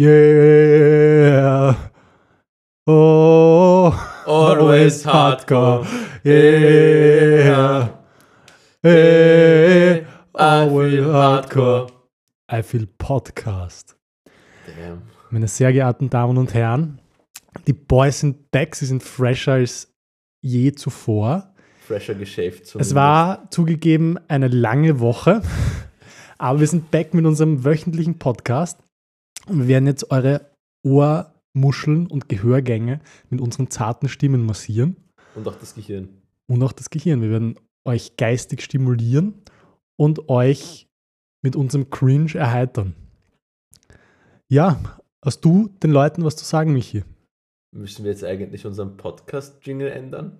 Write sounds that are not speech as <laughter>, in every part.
Yeah. Oh. Always hardcore. Yeah. Hey. I Always feel hardcore. I feel Podcast. Damn. Meine sehr geehrten Damen und Herren, die Boys sind back, sie sind fresher als je zuvor. Fresher geschäft. Es zumindest. war zugegeben eine lange Woche, <laughs> aber wir sind back mit unserem wöchentlichen Podcast und wir werden jetzt eure Ohrmuscheln und Gehörgänge mit unseren zarten Stimmen massieren Und auch das Gehirn. und auch das Gehirn. Wir werden euch geistig stimulieren und euch mit unserem Cringe erheitern. Ja, hast du den Leuten was zu sagen, Michi? Müssen wir jetzt eigentlich unseren Podcast-Jingle ändern?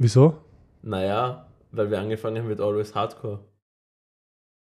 Wieso? Naja, weil wir angefangen haben mit Always Hardcore.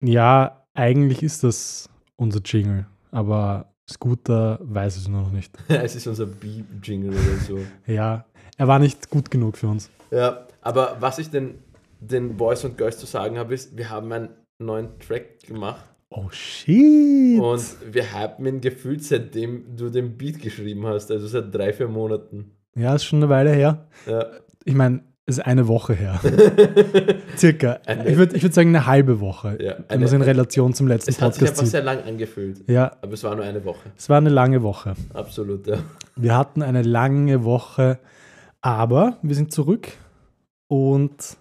Ja, eigentlich ist das unser Jingle, aber Scooter weiß es noch nicht. <laughs> es ist unser Beep-Jingle oder so. <laughs> Ja, er war nicht gut genug für uns. Ja, aber was ich den, den Boys und Girls zu sagen habe, ist, wir haben einen neuen Track gemacht Oh shit. und wir haben ihn gefühlt, seitdem du den Beat geschrieben hast, also seit drei, vier Monaten. ja, ist schon eine Weile her. Ja. Ich meine, ist eine Woche her. <laughs> Circa. Eine- ich würde ich würd sagen, eine halbe Woche. Ja, wenn man eine- es in Relation zum letzten es hat sich Podcast einfach sehr lang angefühlt, Ja, aber es war nur eine Woche. es war eine lange Woche. Absolut, ja. Wir hatten eine lange Woche, aber wir sind zurück und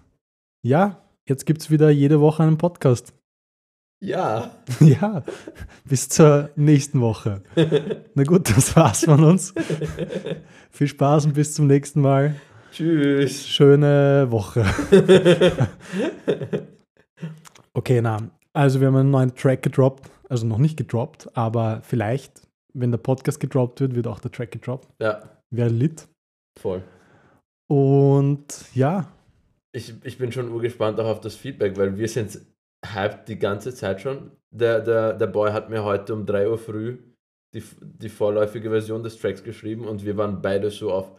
ja, jetzt gibt es wieder jede Woche einen Podcast. Ja. <laughs> Ja, bis zur nächsten Woche. <laughs> Na gut, das war's von uns. Viel Spaß und bis zum nächsten Mal. Tschüss. Schöne Woche. <laughs> Okay, na, also wir haben einen neuen Track gedroppt. Also noch nicht gedroppt, aber vielleicht, wenn der Podcast gedroppt wird, wird auch der Track gedroppt. Ja, Wäre lit. voll. Und ja, Ich, ich bin schon urgespannt auch auf das Feedback, weil wir sind hyped die ganze Zeit schon. Der, der, der Boy hat mir heute um 3 Uhr früh die, die vorläufige Version des Tracks geschrieben und wir waren beide so auf,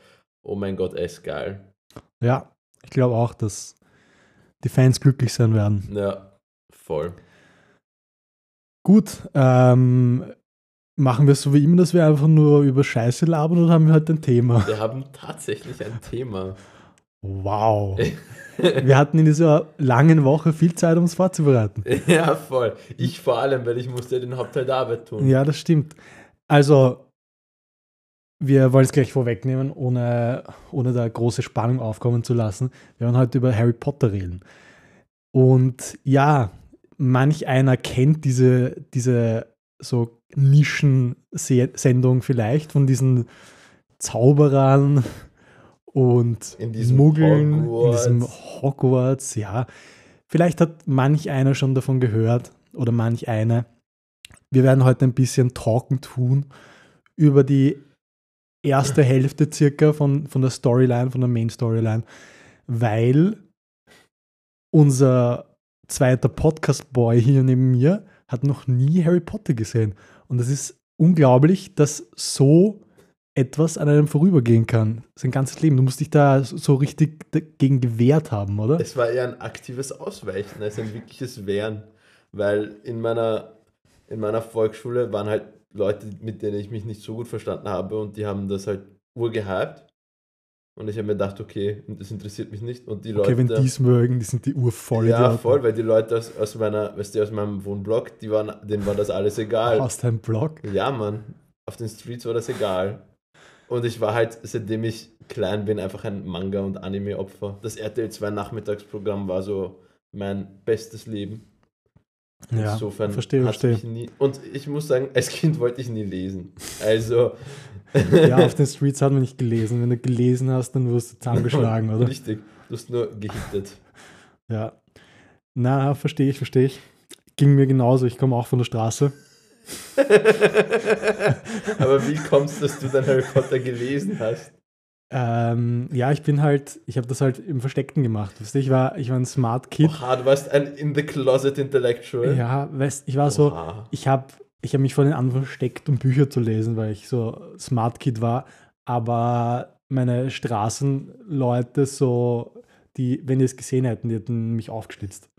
oh mein Gott, ist geil. ja, ich glaube auch, dass die Fans glücklich sein werden. Ja, voll. Gut, ähm, machen wir es so wie immer, dass wir einfach nur über Scheiße labern oder haben wir heute ein Thema? Wir haben tatsächlich ein Thema. Wow. <laughs> Wir hatten in dieser langen Woche viel Zeit, um es vorzubereiten. ja, voll. Ich vor allem, weil ich musste den Hauptteil der Arbeit tun. Ja, das stimmt. Also, wir wollen es gleich vorwegnehmen, ohne, ohne da große Spannung aufkommen zu lassen. Wir werden heute über Harry Potter reden. Und ja, manch einer kennt diese, diese so Nischen-Sendung vielleicht von diesen Zauberern und In diesem Muggeln in Hogwarts. diesem Hogwarts, ja. Vielleicht hat manch einer schon davon gehört oder manch eine. Wir werden heute ein bisschen Talken tun über die erste Hälfte circa von, von der Storyline, von der Main Storyline, weil unser zweiter Podcast-Boy hier neben mir hat noch nie Harry Potter gesehen. Und es ist unglaublich, dass so etwas an einem vorübergehen kann. Sein ganzes Leben. Du musst dich da so richtig dagegen gewehrt haben, oder? Es war eher ein aktives Ausweichen als ein wirkliches Wehren. Weil in meiner, in meiner Volksschule waren halt Leute, mit denen ich mich nicht so gut verstanden habe und die haben das halt urgehypt. Und ich habe mir gedacht, okay, das interessiert mich nicht. Und die Leute. Okay, wenn die es mögen, die sind die urvoll. ja, voll, weil die Leute aus, aus meiner, weißt du, aus meinem Wohnblock, die waren, denen war das alles egal. Aus deinem Blog. Ja, Mann. Auf den Streets war das egal. Und ich war halt, seitdem ich klein bin, einfach ein Manga- und Anime-Opfer. Das RTL 2 Nachmittagsprogramm war so mein bestes Leben. Ja, Insofern verstehe, verstehe. nie. Und ich muss sagen, als Kind wollte ich nie lesen. Also. Ja, auf den Streets hat man nicht gelesen. Wenn du gelesen hast, dann wirst du zusammengeschlagen, <laughs> oder? Richtig. Du hast nur gehittet. Ja. Na, verstehe ich, verstehe ich. Ging mir genauso. Ich komme auch von der Straße. <laughs> Aber wie kommst du, dass du dann Harry Potter gelesen hast? Ähm, ja, ich bin halt, ich habe das halt im Versteckten gemacht. Weißt du, ich war, ich war ein Smart Kid. Oha, du warst ein In the Closet Intellectual. Ja, weißt, ich war so, Oha. ich habe ich hab mich vor den anderen versteckt, um Bücher zu lesen, weil ich so Smart Kid war. Aber meine Straßenleute so, die, wenn die es gesehen hätten, die hätten mich aufgeschlitzt.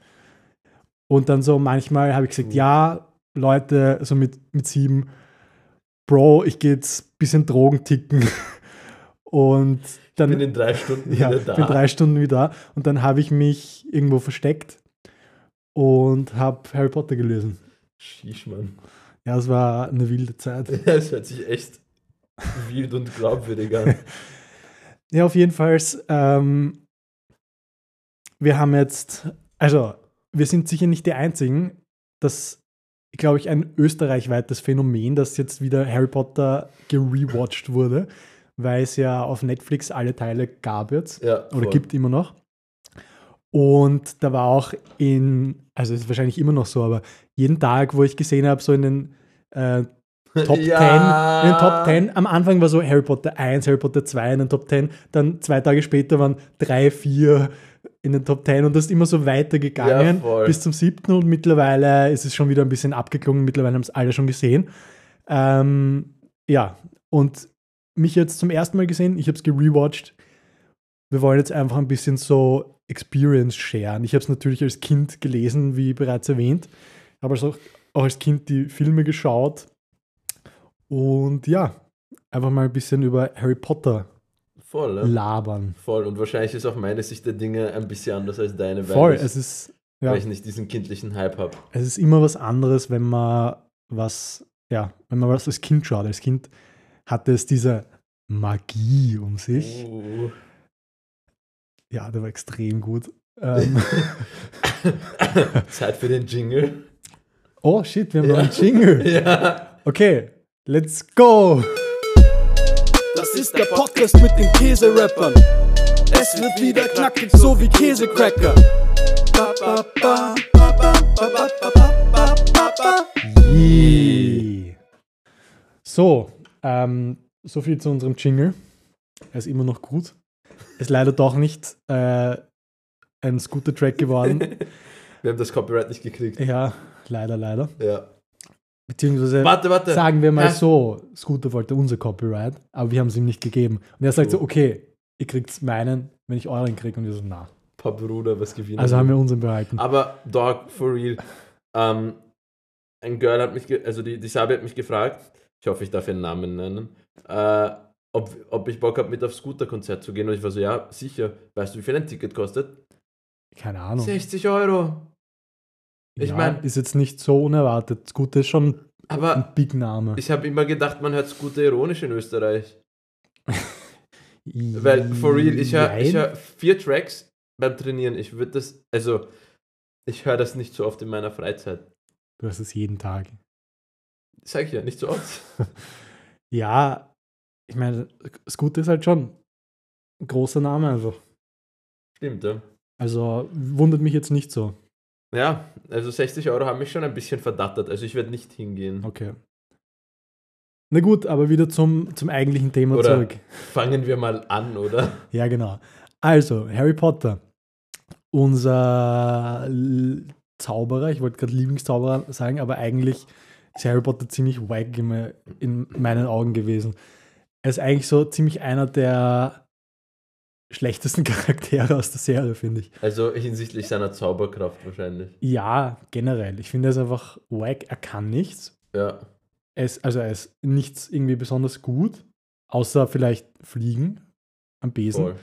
Und dann so manchmal habe ich gesagt, ja, Leute, so mit, mit sieben, Bro, ich gehe jetzt ein bisschen Drogen ticken. <laughs> Und dann bin in drei Stunden ja, wieder da. bin drei Stunden wieder da. Und dann habe ich mich irgendwo versteckt und habe Harry Potter gelesen. Sheesh, Mann. Ja, es war eine wilde Zeit. <laughs> Ja, es hört sich echt wild und glaubwürdig an. <laughs> Ja, auf jeden Fall. Ähm, wir haben jetzt, also wir sind sicher nicht die Einzigen. Das, glaube ich, ein österreichweites Phänomen, dass jetzt wieder Harry Potter gerewatcht wurde, weil es ja auf Netflix alle Teile gab jetzt Ja, oder gibt immer noch. Und da war auch in, also es ist wahrscheinlich immer noch so, aber jeden Tag, wo ich gesehen habe, so in den äh, <laughs> Top Ja. 10, in den Top 10, am Anfang war so Harry Potter 1, Harry Potter 2 in den Top 10, dann zwei Tage später waren 3, 4 in den Top 10 und das ist immer so weitergegangen Ja, bis zum siebten und mittlerweile ist es schon wieder ein bisschen abgeklungen, mittlerweile haben es alle schon gesehen. Ähm, ja, und mich jetzt zum ersten Mal gesehen, ich habe es gerewatcht. Wir wollen jetzt einfach ein bisschen so Experience sharen. Ich habe es natürlich als Kind gelesen, wie bereits erwähnt, habe also auch als Kind die Filme geschaut und ja, einfach mal ein bisschen über Harry Potter Voll, ne? labern. Voll. Und wahrscheinlich ist auch meine Sicht der Dinge ein bisschen anders als deine, weil, Voll, ich, es ist, ja, weil ich nicht diesen kindlichen Hype habe. es ist immer was anderes, wenn man was, ja, wenn man was als Kind schaut. Als Kind hatte es diese Magie um sich. Oh. Ja, der war extrem gut. Ähm. Zeit für den Jingle. Oh shit, wir haben ja. einen Jingle. Ja. Okay, let's go. Das ist der Podcast mit den Käserappern. Es wird wieder knackig, so wie Käsecracker. So, ähm, so viel zu unserem Jingle. Er ist immer noch gut. Ist leider doch nicht äh, ein Scooter-Track geworden. <laughs> Wir haben das Copyright nicht gekriegt. ja, leider, leider. Ja. Beziehungsweise Warte, warte. sagen wir mal Ja. so, Scooter wollte unser Copyright, aber wir haben es ihm nicht gegeben. Und er sagt so, Oh. okay, ihr kriegt meinen, wenn ich euren kriege. Und wir so, na. Paar Bruder, was gewinnen. Also haben wir unseren behalten. Aber Dog, for real. Ähm, ein Girl hat mich, also die, die Sabi hat mich gefragt, ich hoffe, ich darf ihren Namen nennen, äh, ob, ob ich Bock habe, mit aufs Scooter-Konzert zu gehen. Und ich war so, ja, sicher. Weißt du, wie viel ein Ticket kostet? Keine Ahnung. 60 Euro. ich ja, mein- ist jetzt nicht so unerwartet. Scooter ist schon Aber ein Big Name. ich habe immer gedacht, man hört Scooter ironisch in Österreich. <laughs> Weil, for real, ich höre hör vier Tracks beim Trainieren. Ich würde das, also, ich höre das nicht so oft in meiner Freizeit. Du hast es jeden Tag. Sag ich ja, nicht so oft. <laughs> Ja, ich meine, Scooter ist halt schon ein großer Name einfach. Stimmt, ja. Also wundert mich jetzt nicht so. Ja, also 60 Euro haben mich schon ein bisschen verdattert. Also ich werde nicht hingehen. Okay. Na gut, aber wieder zum, zum eigentlichen Thema Oder- zurück. <laughs> Fangen wir mal an, oder? Ja, genau. Also, Harry Potter. Unser Zauberer, ich wollte gerade Lieblingszauberer sagen, aber eigentlich ist Harry Potter ziemlich wack immer in meinen Augen gewesen. Er ist eigentlich so ziemlich einer der schlechtesten <laughs> Charaktere aus der Serie, finde ich. Also hinsichtlich seiner Zauberkraft wahrscheinlich. Ja, generell. Ich finde, er ist einfach wack. Er kann nichts. Ja. Er ist, also er ist nichts irgendwie besonders gut, außer vielleicht fliegen am Besen. Voll.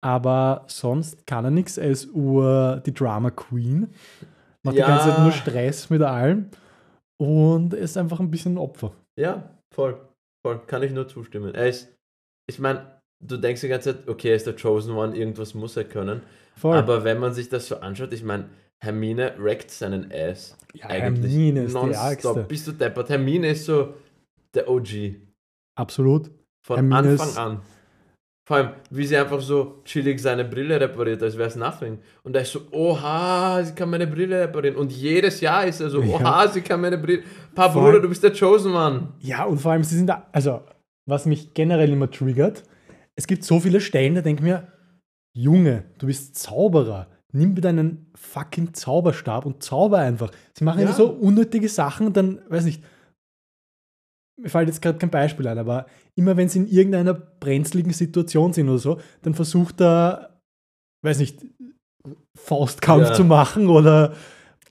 Aber sonst kann er nichts. Er ist ur die Drama Queen. Macht Ja. die ganze Zeit nur Stress mit allem. Und er ist einfach ein bisschen ein Opfer. Ja, voll. Voll. Kann ich nur zustimmen. Er ist, ich meine, du denkst die ganze Zeit, okay, er ist der Chosen One, irgendwas muss er können. Voll. Aber wenn man sich das so anschaut, ich meine, Hermine wreckt seinen Ass. ja, Eigentlich Hermine ist die nonstop. Ärgste. Bist du deppert? Hermine ist so der OG. Absolut. Von Hermine ist- Anfang an. Vor allem, wie sie einfach so chillig seine Brille repariert, als wäre es nothing. Und er ist so, oha, sie kann meine Brille reparieren. Und jedes Jahr ist er so, Ja. oha, sie kann meine Brille. Pa, Vor Bruder, du bist der Chosen One. Ja, und vor allem, sie sind da, also, was mich generell immer triggert, es gibt so viele Stellen, da denke ich mir, Junge, du bist Zauberer. Nimm bitte einen fucking Zauberstab und zauber einfach. Sie machen immer Ja. so unnötige Sachen und dann, weiß nicht, mir fällt jetzt gerade kein Beispiel ein, aber immer wenn sie in irgendeiner brenzligen Situation sind oder so, dann versucht er, weiß nicht, Faustkampf Ja. zu machen oder,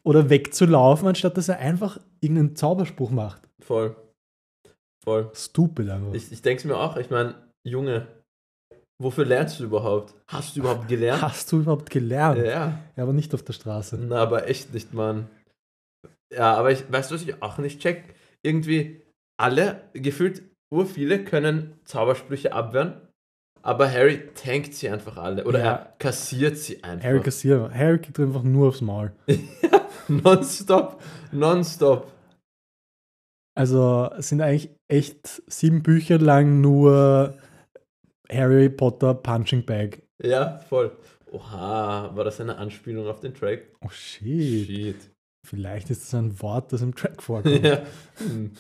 oder wegzulaufen, anstatt dass er einfach irgendeinen Zauberspruch macht. Voll. voll. Stupid einfach. Ich, ich denke es mir auch, ich meine, Junge, wofür lernst du überhaupt? Hast du überhaupt gelernt? Hast du überhaupt gelernt? Ja, Ja, aber nicht auf der Straße. na, aber echt nicht, Mann. Ja, aber ich, weißt du, was ich auch nicht check? Irgendwie alle, gefühlt ur viele können Zaubersprüche abwehren, aber Harry tankt sie einfach alle. Oder Ja. er kassiert sie einfach. Harry kassiert. Harry kriegt einfach nur aufs Maul. <laughs> nonstop, nonstop. Also es sind eigentlich echt sieben Bücher lang nur Harry Potter Punching Bag. Ja, voll. Oha, war das eine Anspielung auf den Track? Oh shit. Shit. Vielleicht ist das ein Wort, das im Track vorkommt. Ja. Hm.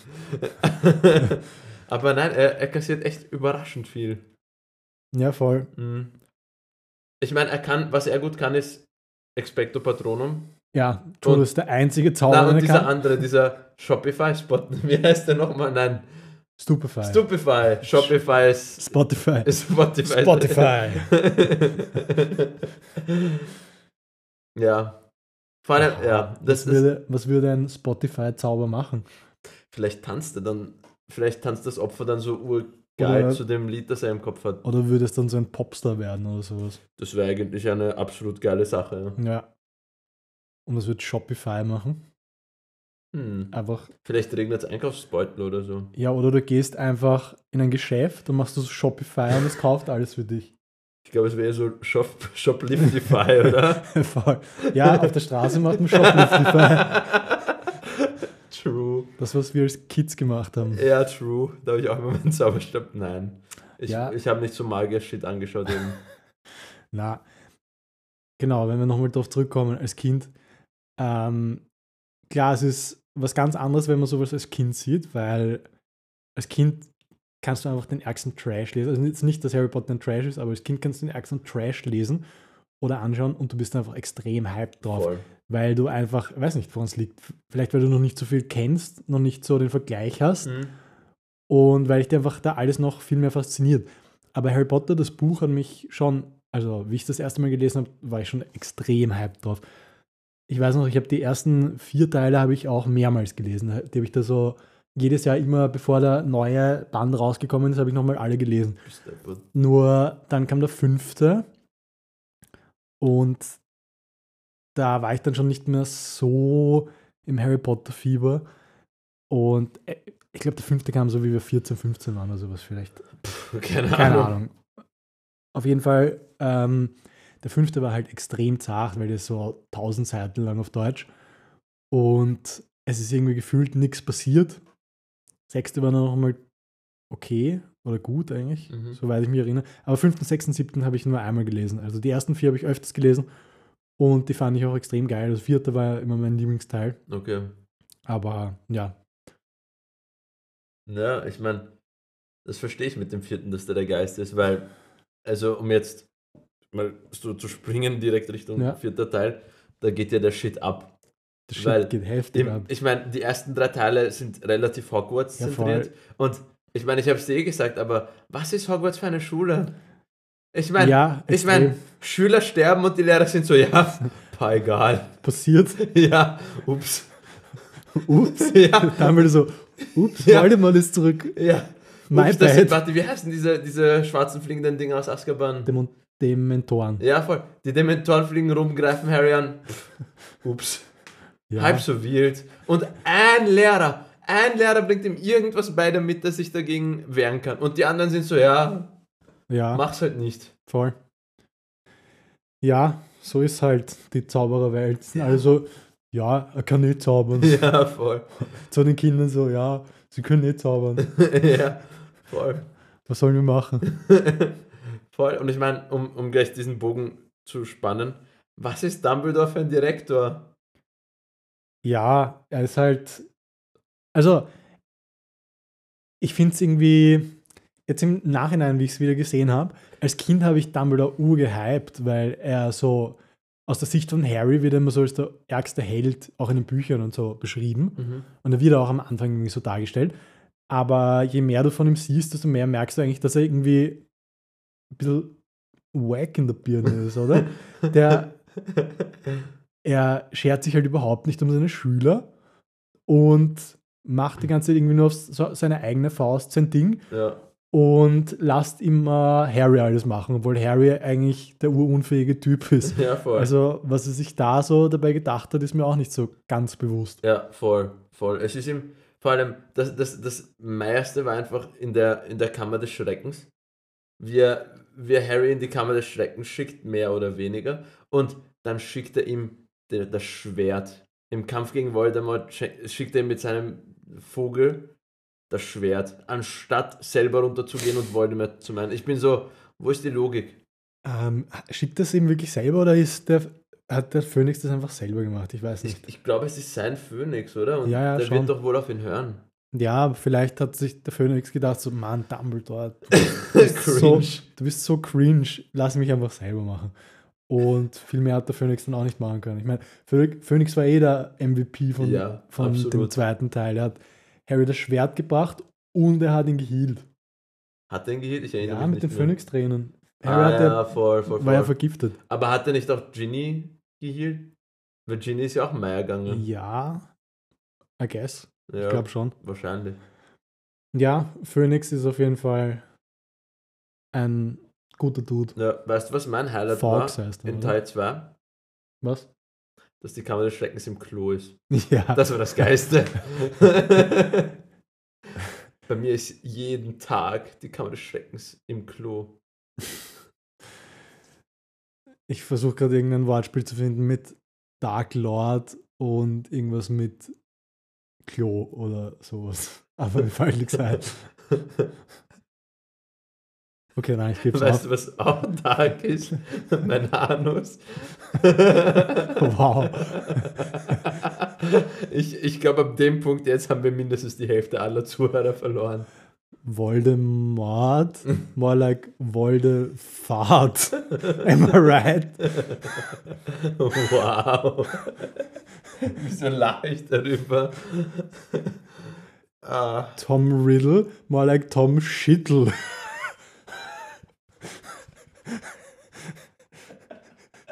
<laughs> Aber nein, er, er kassiert echt überraschend viel. ja, voll. Mhm. Ich meine, er kann, was er gut kann, ist Expecto Patronum. Ja, Joe Und- ist der einzige Na, Zauber, und er dieser kann. andere, dieser Shopify-Spot, <laughs> wie heißt der nochmal? Nein, Stupefy. Stupefy. Shopify ist Spotify. Spotify. Spotify. <laughs> ja. Vor allem, ja, das was, würde, was würde ein Spotify-Zauber machen? vielleicht tanzt er dann, vielleicht tanzt das Opfer dann so urgeil Oder- zu dem Lied, das er im Kopf hat. Oder würde es dann so ein Popstar werden oder sowas? Das wäre eigentlich eine absolut geile Sache. Ja. Ja. Und was wird Shopify machen? Hm. Einfach, Vielleicht regnet es Einkaufsbeutel oder so. ja, oder du gehst einfach in ein Geschäft, dann machst du so Shopify und es kauft alles für dich. Ich glaube, es wäre so Shop, Shopliftify, oder? <laughs> Voll. Ja, auf der Straße macht man Shopliftify. <laughs> true. Das, was wir als Kids gemacht haben. Ja, true. Da habe ich auch immer meinen Zauberstab. Nein. Ich, Ja. ich habe nicht so Magier-Shit angeschaut eben. <laughs> Na, genau, wenn wir nochmal darauf zurückkommen, als Kind. Ähm, klar, es ist was ganz anderes, wenn man sowas als Kind sieht, weil als Kind kannst du einfach den ärgsten Trash lesen. Also jetzt nicht, dass Harry Potter ein Trash ist, aber als Kind kannst du den ärgsten Trash lesen oder anschauen und du bist einfach extrem hyped drauf, Voll. weil du einfach, weiß nicht, woran es liegt. Vielleicht, weil du noch nicht so viel kennst, noch nicht so den Vergleich hast Mhm. und weil ich dir einfach da alles noch viel mehr fasziniert. Aber Harry Potter, das Buch hat mich schon, also wie ich das erste Mal gelesen habe, war ich schon extrem hyped drauf. Ich weiß noch, ich habe die ersten vier Teile habe ich auch mehrmals gelesen. Die habe ich da so jedes Jahr immer, bevor der neue Band rausgekommen ist, habe ich nochmal alle gelesen. Nur dann kam der fünfte und da war ich dann schon nicht mehr so im Harry Potter Fieber. Und äh, ich glaube, der fünfte kam so, wie wir 14, 15 waren oder sowas vielleicht. Puh, Keine, Keine Ahnung. Ahnung. Auf jeden Fall, ähm, der fünfte war halt extrem zart, weil der ist so 1000 Seiten lang auf Deutsch. Und es ist irgendwie gefühlt nichts passiert. Sechste war dann noch mal okay oder gut eigentlich, Mhm. soweit ich mich erinnere. Aber fünften, sechsten, siebten habe ich nur einmal gelesen. Also die ersten vier habe ich öfters gelesen und die fand ich auch extrem geil. Das vierte war immer mein Lieblingsteil. Okay. Aber ja, Ja, ich meine, das verstehe ich mit dem vierten, dass der der Geist ist, weil, also um jetzt mal so zu springen direkt Richtung Ja. vierter Teil, da geht ja der Shit ab. Das Weil geht heftig Im, ab. ich meine, die ersten drei Teile sind relativ Hogwarts Ja, zentriert. Und ich meine, ich habe es dir eh gesagt, aber was ist Hogwarts für eine Schule? Ich meine, ja, ich meine. Schüler sterben und die Lehrer sind so, ja, <laughs> pa egal. passiert. <laughs> Ja, ups. Ups. <laughs> Ja, Dann wieder so, ups, Ja. Voldemort ist zurück. ja. My Ups, das sind, warte, wie heißen diese, diese schwarzen fliegenden Dinger aus Azkaban? Dem Dementoren. Ja, voll. Die Dementoren fliegen rum, greifen Harry an. Ups. Ja. Halb so wild. Und ein Lehrer, ein Lehrer bringt ihm irgendwas bei, damit er sich dagegen wehren kann. Und die anderen sind so, ja, ja, mach's halt nicht. voll. Ja, so ist halt die Zaubererwelt. Also, ja, er kann nicht zaubern. <laughs> Ja, voll. Zu den Kindern so, ja, sie können nicht zaubern. <laughs> ja, voll. Was sollen wir machen? <laughs> voll. Und ich meine, um, um gleich diesen Bogen zu spannen, was ist Dumbledore für ein Direktor? Ja, er ist halt. Also, ich finde es irgendwie. Jetzt im Nachhinein, wie ich es wieder gesehen habe, als Kind habe ich Dumbledore urgehypt, weil er so aus der Sicht von Harry wird er immer so als der ärgste Held auch in den Büchern und so beschrieben. Und er wird auch am Anfang irgendwie so dargestellt. Aber je mehr du von ihm siehst, desto mehr merkst du eigentlich, dass er irgendwie ein bisschen wack in der Birne ist, oder? <laughs> Der, er schert sich halt überhaupt nicht um seine Schüler und macht die ganze Zeit irgendwie nur auf so, seine eigene Faust sein Ding Ja. und lasst immer Harry alles machen, obwohl Harry eigentlich der urunfähige Typ ist. Ja, voll. Also, was er sich da so dabei gedacht hat, ist mir auch nicht so ganz bewusst. Ja, voll, voll. Es ist ihm, vor allem, das, das, das meiste war einfach in der, in der Kammer des Schreckens. Wie wie er Harry in die Kammer des Schreckens schickt, mehr oder weniger. Und dann schickt er ihm das Schwert. Im Kampf gegen Voldemort schickt er ihm mit seinem Vogel das Schwert, anstatt selber runterzugehen und Voldemort zu meinen. Ich bin so, wo ist die Logik? Ähm, schickt das ihm wirklich selber oder ist der, hat der Phönix das einfach selber gemacht? Ich weiß Ich, nicht. ich glaube, es ist sein Phönix, oder? Und Ja, ja, der schon. wird doch wohl auf ihn hören. Ja, aber vielleicht hat sich der Phönix gedacht, so, Mann, Dumbledore, du <laughs> bist, so, du bist so cringe, lass mich einfach selber machen. Und viel mehr hat der Phönix dann auch nicht machen können. Ich meine, Phönix war eh der MVP von, Ja, von dem zweiten Teil. Er hat Harry das Schwert gebracht und er hat ihn gehealt. Hat er ihn geheilt? Ich erinnere Ja, mich mit den mehr. Phönix-Tränen. Harry Ah, ja, ja, voll, voll, war ja voll. vergiftet. Aber hat er nicht auch Ginny geheilt? Weil Ginny ist ja auch Meier gegangen. Ja, I guess. Ja, Ich glaube schon. wahrscheinlich. Ja, Phoenix ist auf jeden Fall ein guter Dude. Ja, weißt du, was mein Highlight Fawkes war heißt er, in? Teil 2? Was? Dass die Kammer des Schreckens im Klo ist. Ja. Das war das Geiste. <laughs> Bei mir ist jeden Tag die Kammer des Schreckens im Klo. ich versuche gerade irgendein Wortspiel zu finden mit Dark Lord und irgendwas mit Klo oder sowas. Aber mir fällt nichts ein. <laughs> Okay, nein, ich gebe es Weißt du, was auch Tag ist? <laughs> mein Anus. Wow. Ich, ich glaube, ab dem Punkt jetzt haben wir mindestens die Hälfte aller Zuhörer verloren. Voldemort, more like Voldefahrt. Am I right? Wow. Wieso lache ich darüber? Ah, Tom Riddle, more like Tom Schittel.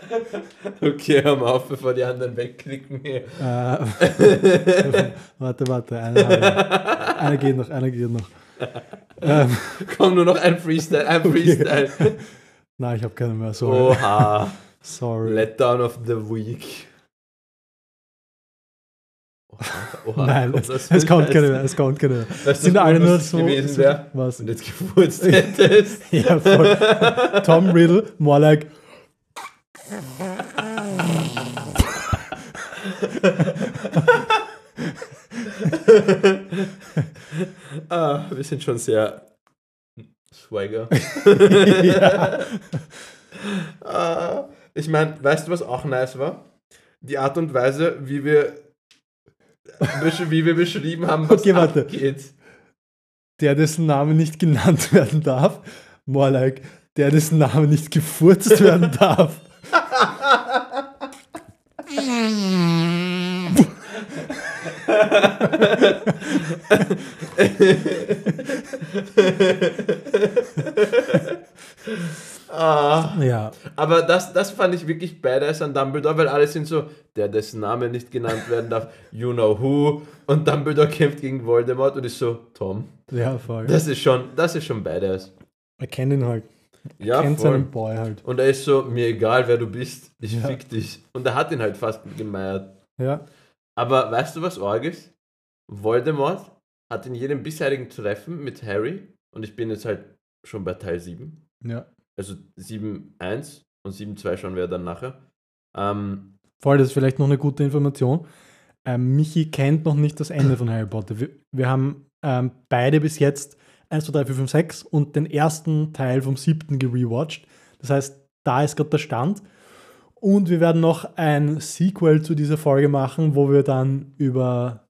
<laughs> okay, hör mal auf, bevor die anderen wegklicken hier. Äh, <laughs> warte, warte, einer, habe einer geht noch, einer geht noch. Ähm, Komm, nur noch ein Freestyle, ein Freestyle. <laughs> nein, ich habe keine mehr, sorry. Oha. Sorry. Letdown of the Week. Oha, oha, Nein, kommt es, das es kommt keine mehr, es kommt keine mehr. Du, Sind alle nur so. gewesen wäre? was? Und jetzt gefurzt hättest. <laughs> Ja, voll. Tom Riddle, more like. <laughs> ah, wir sind schon sehr Swagger. <laughs> ja. Ah, ich meine, weißt du, was auch nice war? Die Art und Weise, wie wir, wie wir beschrieben haben, was Okay, warte. abgeht. Der, dessen Name nicht genannt <laughs> werden darf, more like. Der, dessen Name nicht gefurzt werden <laughs> darf. <laughs> Ah, Ja, aber das, das fand ich wirklich badass an Dumbledore, weil alle sind so, der dessen Name nicht genannt werden darf, you know who. Und Dumbledore kämpft gegen Voldemort und ist so, Tom. ja, voll. Das ist schon, das ist schon badass. Er kennt ihn halt. Ja, kennt voll. seinen Boy halt. Und er ist so, mir egal wer du bist, ich Ja. fick dich. Und er hat ihn halt fast gemeiert. Ja. Aber weißt du, was arg ist? Voldemort hat in jedem bisherigen Treffen mit Harry, und ich bin jetzt halt schon bei Teil 7, Ja. Also 7.1 und 7.2 schauen wir dann nachher. Ähm, Voll, das ist vielleicht noch eine gute Information. Ähm, Michi kennt noch nicht das Ende von Harry Potter. Wir, wir haben ähm, beide bis jetzt 1, 2, 3, 4, 5, 6 und den ersten Teil vom siebten gerewatcht. Das heißt, da ist gerade der Stand. Und wir werden noch ein Sequel zu dieser Folge machen, wo wir dann über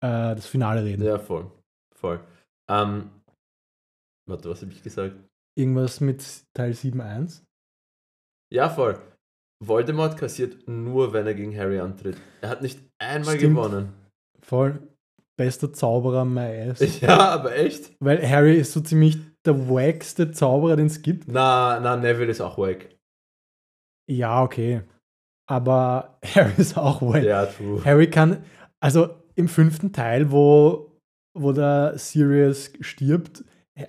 äh, das Finale reden. ja, voll. Voll. Ähm, warte, was habe ich gesagt? Irgendwas mit Teil 7.1. Ja, voll. Voldemort kassiert nur, wenn er gegen Harry antritt. Er hat nicht einmal Stimmt. gewonnen. Voll. Bester Zauberer my ass. <laughs> Ja, aber echt? Weil Harry ist so ziemlich der wackste Zauberer, den es gibt. Na, na, Neville ist auch wack. Ja, okay. Aber <laughs> Harry ist auch wack. Ja, true. Harry kann, also im fünften Teil, wo, wo der Sirius stirbt,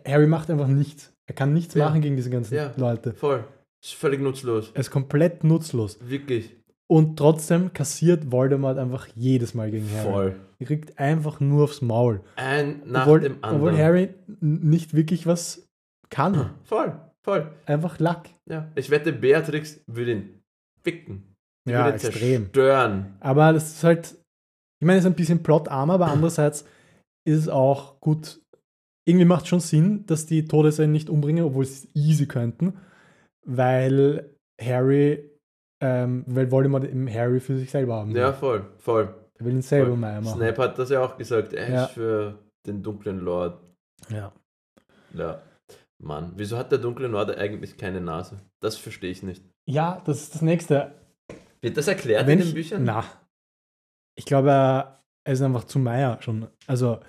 Harry macht einfach nichts. Er kann nichts Ja. machen gegen diese ganzen Ja. Leute. Voll. Ist völlig nutzlos. Er ist komplett nutzlos. Wirklich. Und trotzdem kassiert Voldemort einfach jedes Mal gegen Harry. Voll. Er kriegt einfach nur aufs Maul. Ein nach obwohl, dem anderen. obwohl Harry nicht wirklich was kann. Voll. Voll. Einfach Lack. Ja. Ich wette, Beatrix würde ihn ficken. Die Ja, würde ihn extrem. zerstören. Aber das ist halt, ich meine, es ist ein bisschen plotarm, aber <clears throat> andererseits ist es auch gut. Irgendwie macht es schon Sinn, dass die Todesser ihn nicht umbringen, obwohl sie es easy könnten, weil Harry, ähm, weil Voldemort eben Harry für sich selber haben will. Ja, voll. Voll. Er will ihn selber. Meier machen. Snape hat das ja auch gesagt. Er Ja. ist für den dunklen Lord. Ja. Ja. Mann, wieso hat der dunkle Lord eigentlich keine Nase? Das verstehe ich nicht. ja, das ist das Nächste. Wird das erklärt Wenn in den ich, Büchern? Na, ich glaube, er ist einfach zu Meier schon. Also,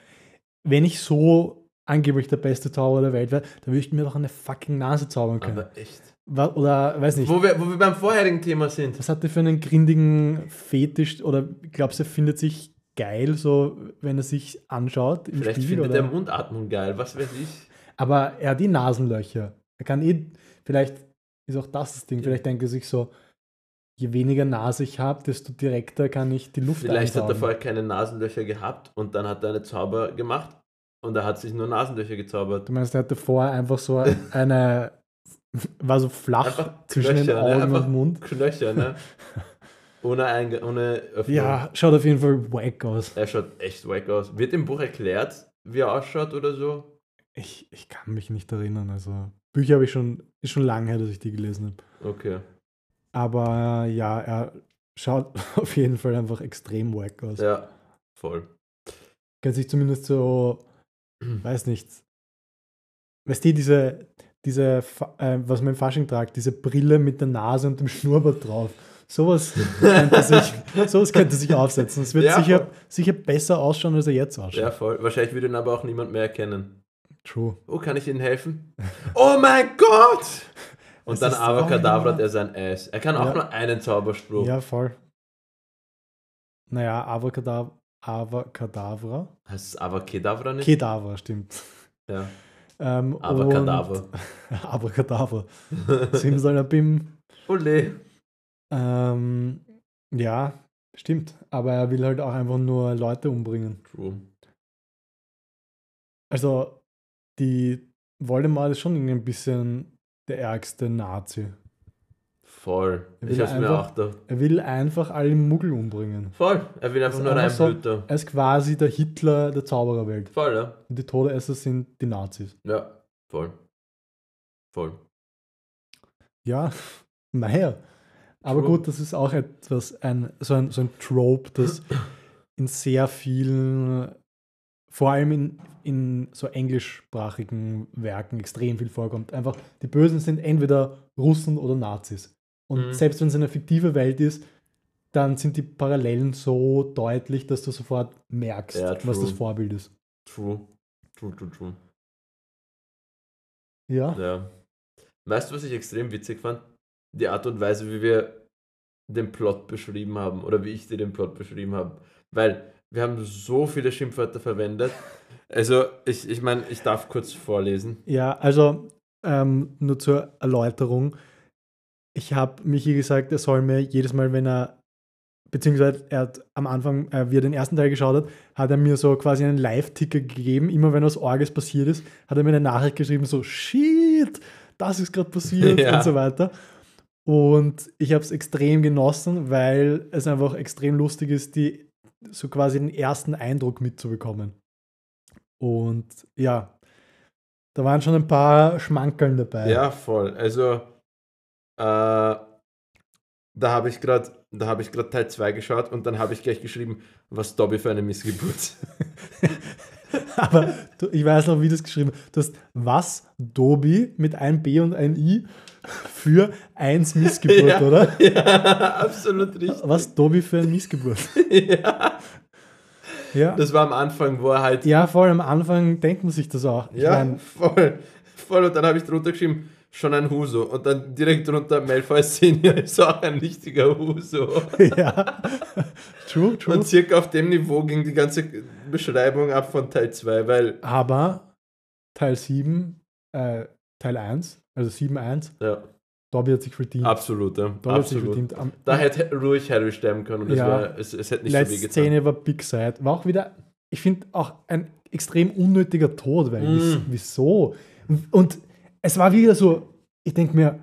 wenn ich so angeblich der beste Zauberer der Welt wäre, dann würde ich mir doch eine fucking Nase zaubern können. Aber echt. Oder, weiß nicht, Wo wir, wo wir beim vorherigen Thema sind. was hat er für einen grindigen Fetisch? Oder glaubst du, er findet sich geil, so, wenn er sich anschaut im Vielleicht Spiegel? findet Oder? er Mundatmung geil, was weiß ich. Aber er hat die Nasenlöcher. Er kann eh, vielleicht ist auch das das Ding, vielleicht denkt er sich so, je weniger Nase ich habe, desto direkter kann ich die Luft Vielleicht hat er einsaugen. vorher keine Nasenlöcher gehabt und dann hat er eine Zauber gemacht und er hat sich nur Nasenlöcher gezaubert. Du meinst, er hatte vorher einfach so eine, <laughs> war so flach Einfach zwischen den Knöcher, ne? Augen Einfach und Mund. Knöcher, ne? <laughs> ohne, Einge ohne Öffnung. Ja, schaut auf jeden Fall wack aus. Er schaut echt wack aus. Wird im Buch erklärt, wie er ausschaut oder so? Ich, ich kann mich nicht erinnern. Also, Bücher habe ich schon, ist schon lange her, dass ich die gelesen habe. Okay. Aber ja, er schaut <laughs> auf jeden Fall einfach extrem wack aus. Ja, voll. Kann sich zumindest so, weiß nicht, weißt du, diese, diese, äh, was man im Fasching tragt, diese Brille mit der Nase und dem Schnurrbart drauf. Sowas <laughs> könnte sich, sowas könnte sich aufsetzen. Es wird Ja, sicher, voll. sicher besser ausschauen, als er jetzt Ja, ausschaut. voll. Wahrscheinlich würde ihn aber auch niemand mehr erkennen. True. Oh, kann ich Ihnen helfen? Oh mein Gott! <laughs> Und Es dann oh, hat er sein Ass. Er kann auch Ja. nur einen Zauberspruch. Ja, voll. Naja, Avacadabra, Avacadabra. Heißt es Avacadabra nicht? Kedavra, stimmt. Ja. Ähm, Avacadabra. Abracadabra. <laughs> Simsalabim. Ole. Ähm, ja, stimmt. Aber er will halt auch einfach nur Leute umbringen. True. Also, die Voldemort ist schon ein bisschen der ärgste Nazi. Voll. Er will einfach-. Er will einfach alle Muggel umbringen. Voll. Er will einfach nur einfach so-. Er ist quasi der Hitler der Zaubererwelt. Voll, ja. Und die Todesser sind die Nazis. Ja, voll. Voll. Ja, <laughs> naja. Aber True. gut, das ist auch etwas, ein, so, ein, so ein Trope, das <clears throat> in sehr vielen, vor allem in, in so englischsprachigen Werken extrem viel vorkommt. Einfach, die Bösen sind entweder Russen oder Nazis. Und Mhm. selbst wenn es eine fiktive Welt ist, dann sind die Parallelen so deutlich, dass du sofort merkst, Ja, was das Vorbild ist. True. True, true, true. Ja, Ja. Weißt du, was ich extrem witzig fand? Die Art und Weise, wie wir den Plot beschrieben haben oder wie ich dir den Plot beschrieben habe. Weil wir haben so viele Schimpfwörter verwendet. <laughs> Also, ich, ich meine, ich darf kurz vorlesen. Ja, also ähm, nur zur Erläuterung. Ich habe Michi gesagt, er soll mir jedes Mal, wenn er, beziehungsweise er hat am Anfang, äh, wie er den ersten Teil geschaut hat, hat er mir so quasi einen Live-Ticker gegeben. Immer wenn was Orges passiert ist, hat er mir eine Nachricht geschrieben, so, shit, das ist gerade passiert Ja. und so weiter. Und ich habe es extrem genossen, weil es einfach extrem lustig ist, die so quasi den ersten Eindruck mitzubekommen. Und ja, da waren schon ein paar Schmankeln dabei. Ja, voll. Also, da habe ich gerade da habe ich gerade Teil 2 geschaut und dann habe ich gleich geschrieben, was Dobby für eine Missgeburt. <laughs> Aber du, ich weiß noch, wie du es geschrieben hast. Du hast was, Dobi mit einem B und einem I für eins Missgeburt, <laughs> ja, oder? <laughs> Ja, absolut richtig. Was, Dobi für ein Missgeburt? ja. Ja. Das war am Anfang, wo er halt ja, vor allem am Anfang denkt man sich das auch. Ich Ja, mein, voll. Voll. Und dann habe ich drunter geschrieben, schon ein Huso. Und dann direkt drunter Malfoy Senior ist auch ein richtiger Huso. ja. <laughs> true, true. Und circa auf dem Niveau ging die ganze Beschreibung ab von Teil 2, weil, Aber Teil 7, äh, Teil 1, also 7.1, ja, Dobby hat sich verdient. absolut, ja, Dobby hat sich absolut. verdient. Am, Da hätte ruhig Harry sterben können und es, Ja. wär, es, es hätte nicht letzte so weh getan. Szene war Big Side. War auch wieder, ich finde, auch ein extrem unnötiger Tod, weil Mm. wies- wieso? Und es war wieder so, ich denke mir,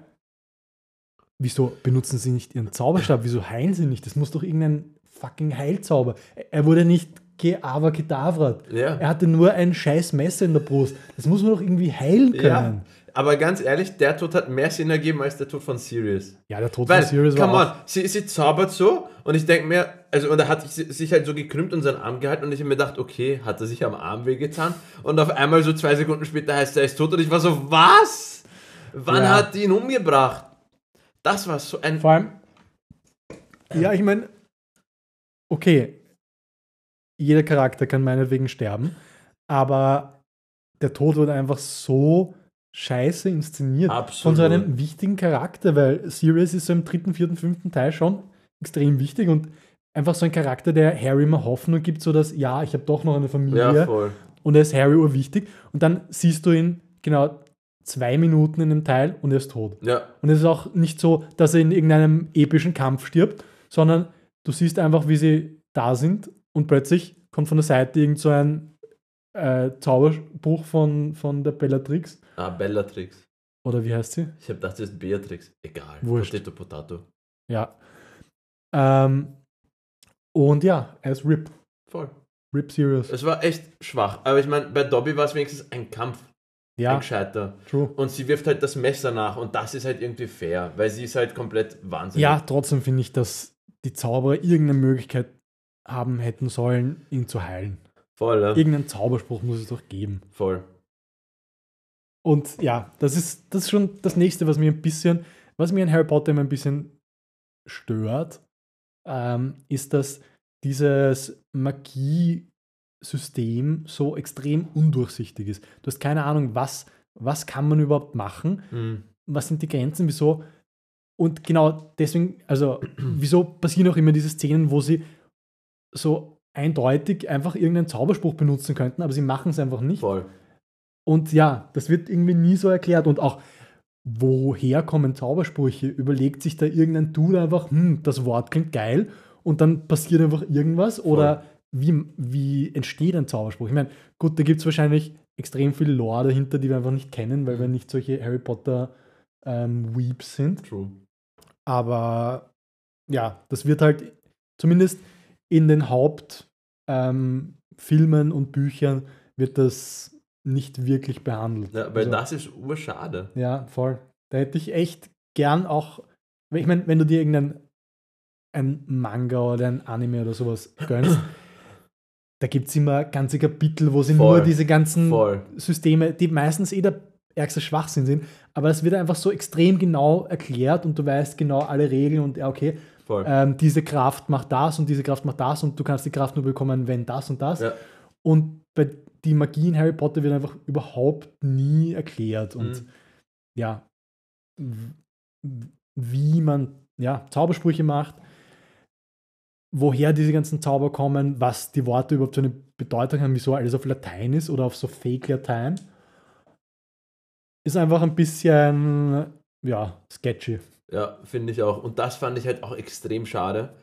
wieso benutzen sie nicht ihren Zauberstab? Wieso heilen sie nicht? Das muss doch irgendein fucking Heilzauber. Er wurde nicht geava kedavrat. Ja. Er hatte nur ein scheiß Messer in der Brust. Das muss man doch irgendwie heilen können. Ja, aber ganz ehrlich, der Tod hat mehr Sinn ergeben als der Tod von Sirius. Ja, der Tod Weil, von Sirius come war on, sie, sie zaubert so und ich denke mir, also und er hat sich, halt so gekrümmt und seinen Arm gehalten und ich habe mir gedacht, okay, hat er sich am Arm wehgetan und auf einmal so zwei Sekunden später heißt er, er ist tot und ich war so, was? Wann Ja. hat die ihn umgebracht? Das war so ein... Vor allem, ja, ich meine, okay, jeder Charakter kann meinetwegen sterben, aber der Tod wurde einfach so scheiße inszeniert von Absolut. so einem wichtigen Charakter, weil Sirius ist so im dritten, vierten, fünften Teil schon extrem wichtig und einfach so ein Charakter, der Harry immer Hoffnung gibt, so dass, ja, ich habe doch noch eine Familie Ja, voll. und er ist Harry urwichtig und dann siehst du ihn genau zwei Minuten in dem Teil und er ist tot. Ja, Und es ist auch nicht so, dass er in irgendeinem epischen Kampf stirbt, sondern du siehst einfach, wie sie da sind und plötzlich kommt von der Seite irgend so ein äh, Zauberspruch von, von der Bellatrix. Ah, Bellatrix. Oder wie heißt sie? Ich habe gedacht, das ist Beatrix. Egal. Wurscht. Potato, Potato. Ja. Ähm, und ja, er ist RIP. Voll. RIP Sirius. Es war echt schwach. Aber ich meine, bei Dobby war es wenigstens ein Kampf. Ein Ja, gescheiter. true. Und sie wirft halt das Messer nach und das ist halt irgendwie fair, weil sie ist halt komplett wahnsinnig. Ja, trotzdem finde ich, dass die Zauberer irgendeine Möglichkeit haben hätten sollen, ihn zu heilen. Voll, ja. Irgendeinen Zauberspruch muss es doch geben. Voll. Und ja, das ist, das ist schon das nächste, was mir ein bisschen, was mir in Harry Potter immer ein bisschen stört, ähm, ist, dass dieses Magie-System so extrem undurchsichtig ist. Du hast keine Ahnung, was, was kann man überhaupt machen, Mhm. was sind die Grenzen, wieso. Und genau deswegen, also, <clears throat> wieso passieren auch immer diese Szenen, wo sie so eindeutig einfach irgendeinen Zauberspruch benutzen könnten, aber sie machen es einfach nicht. Voll. Und ja, das wird irgendwie nie so erklärt. Und auch, woher kommen Zaubersprüche? Überlegt sich da irgendein Dude einfach, hm, das Wort klingt geil und dann passiert einfach irgendwas? Oder wie, wie entsteht ein Zauberspruch? Ich meine, gut, da gibt es wahrscheinlich extrem viel Lore dahinter, die wir einfach nicht kennen, weil wir nicht solche Harry Potter ähm, Weeps sind. True. Aber ja, das wird halt zumindest in den Hauptfilmen ähm, und Büchern wird das nicht wirklich behandelt. Ja, weil Also, das ist urschade. Ja, voll. Da hätte ich echt gern auch, ich meine, wenn du dir irgendein ein Manga oder ein Anime oder sowas <clears throat> gönnst, da gibt es immer ganze Kapitel, wo sie Voll. nur diese ganzen Voll. Systeme, die meistens eh der ärgste Schwachsinn sind, aber es wird einfach so extrem genau erklärt und du weißt genau alle Regeln und ja, okay, ähm, diese Kraft macht das und diese Kraft macht das und du kannst die Kraft nur bekommen, wenn das und das. Ja. Und bei die Magie in Harry Potter wird einfach überhaupt nie erklärt. Und Mhm. ja, wie man ja, Zaubersprüche macht, woher diese ganzen Zauber kommen, was die Worte überhaupt für eine Bedeutung haben, wieso alles auf Latein ist oder auf so Fake-Latein, ist einfach ein bisschen, ja, sketchy. Ja, finde ich auch. Und das fand ich halt auch extrem schade,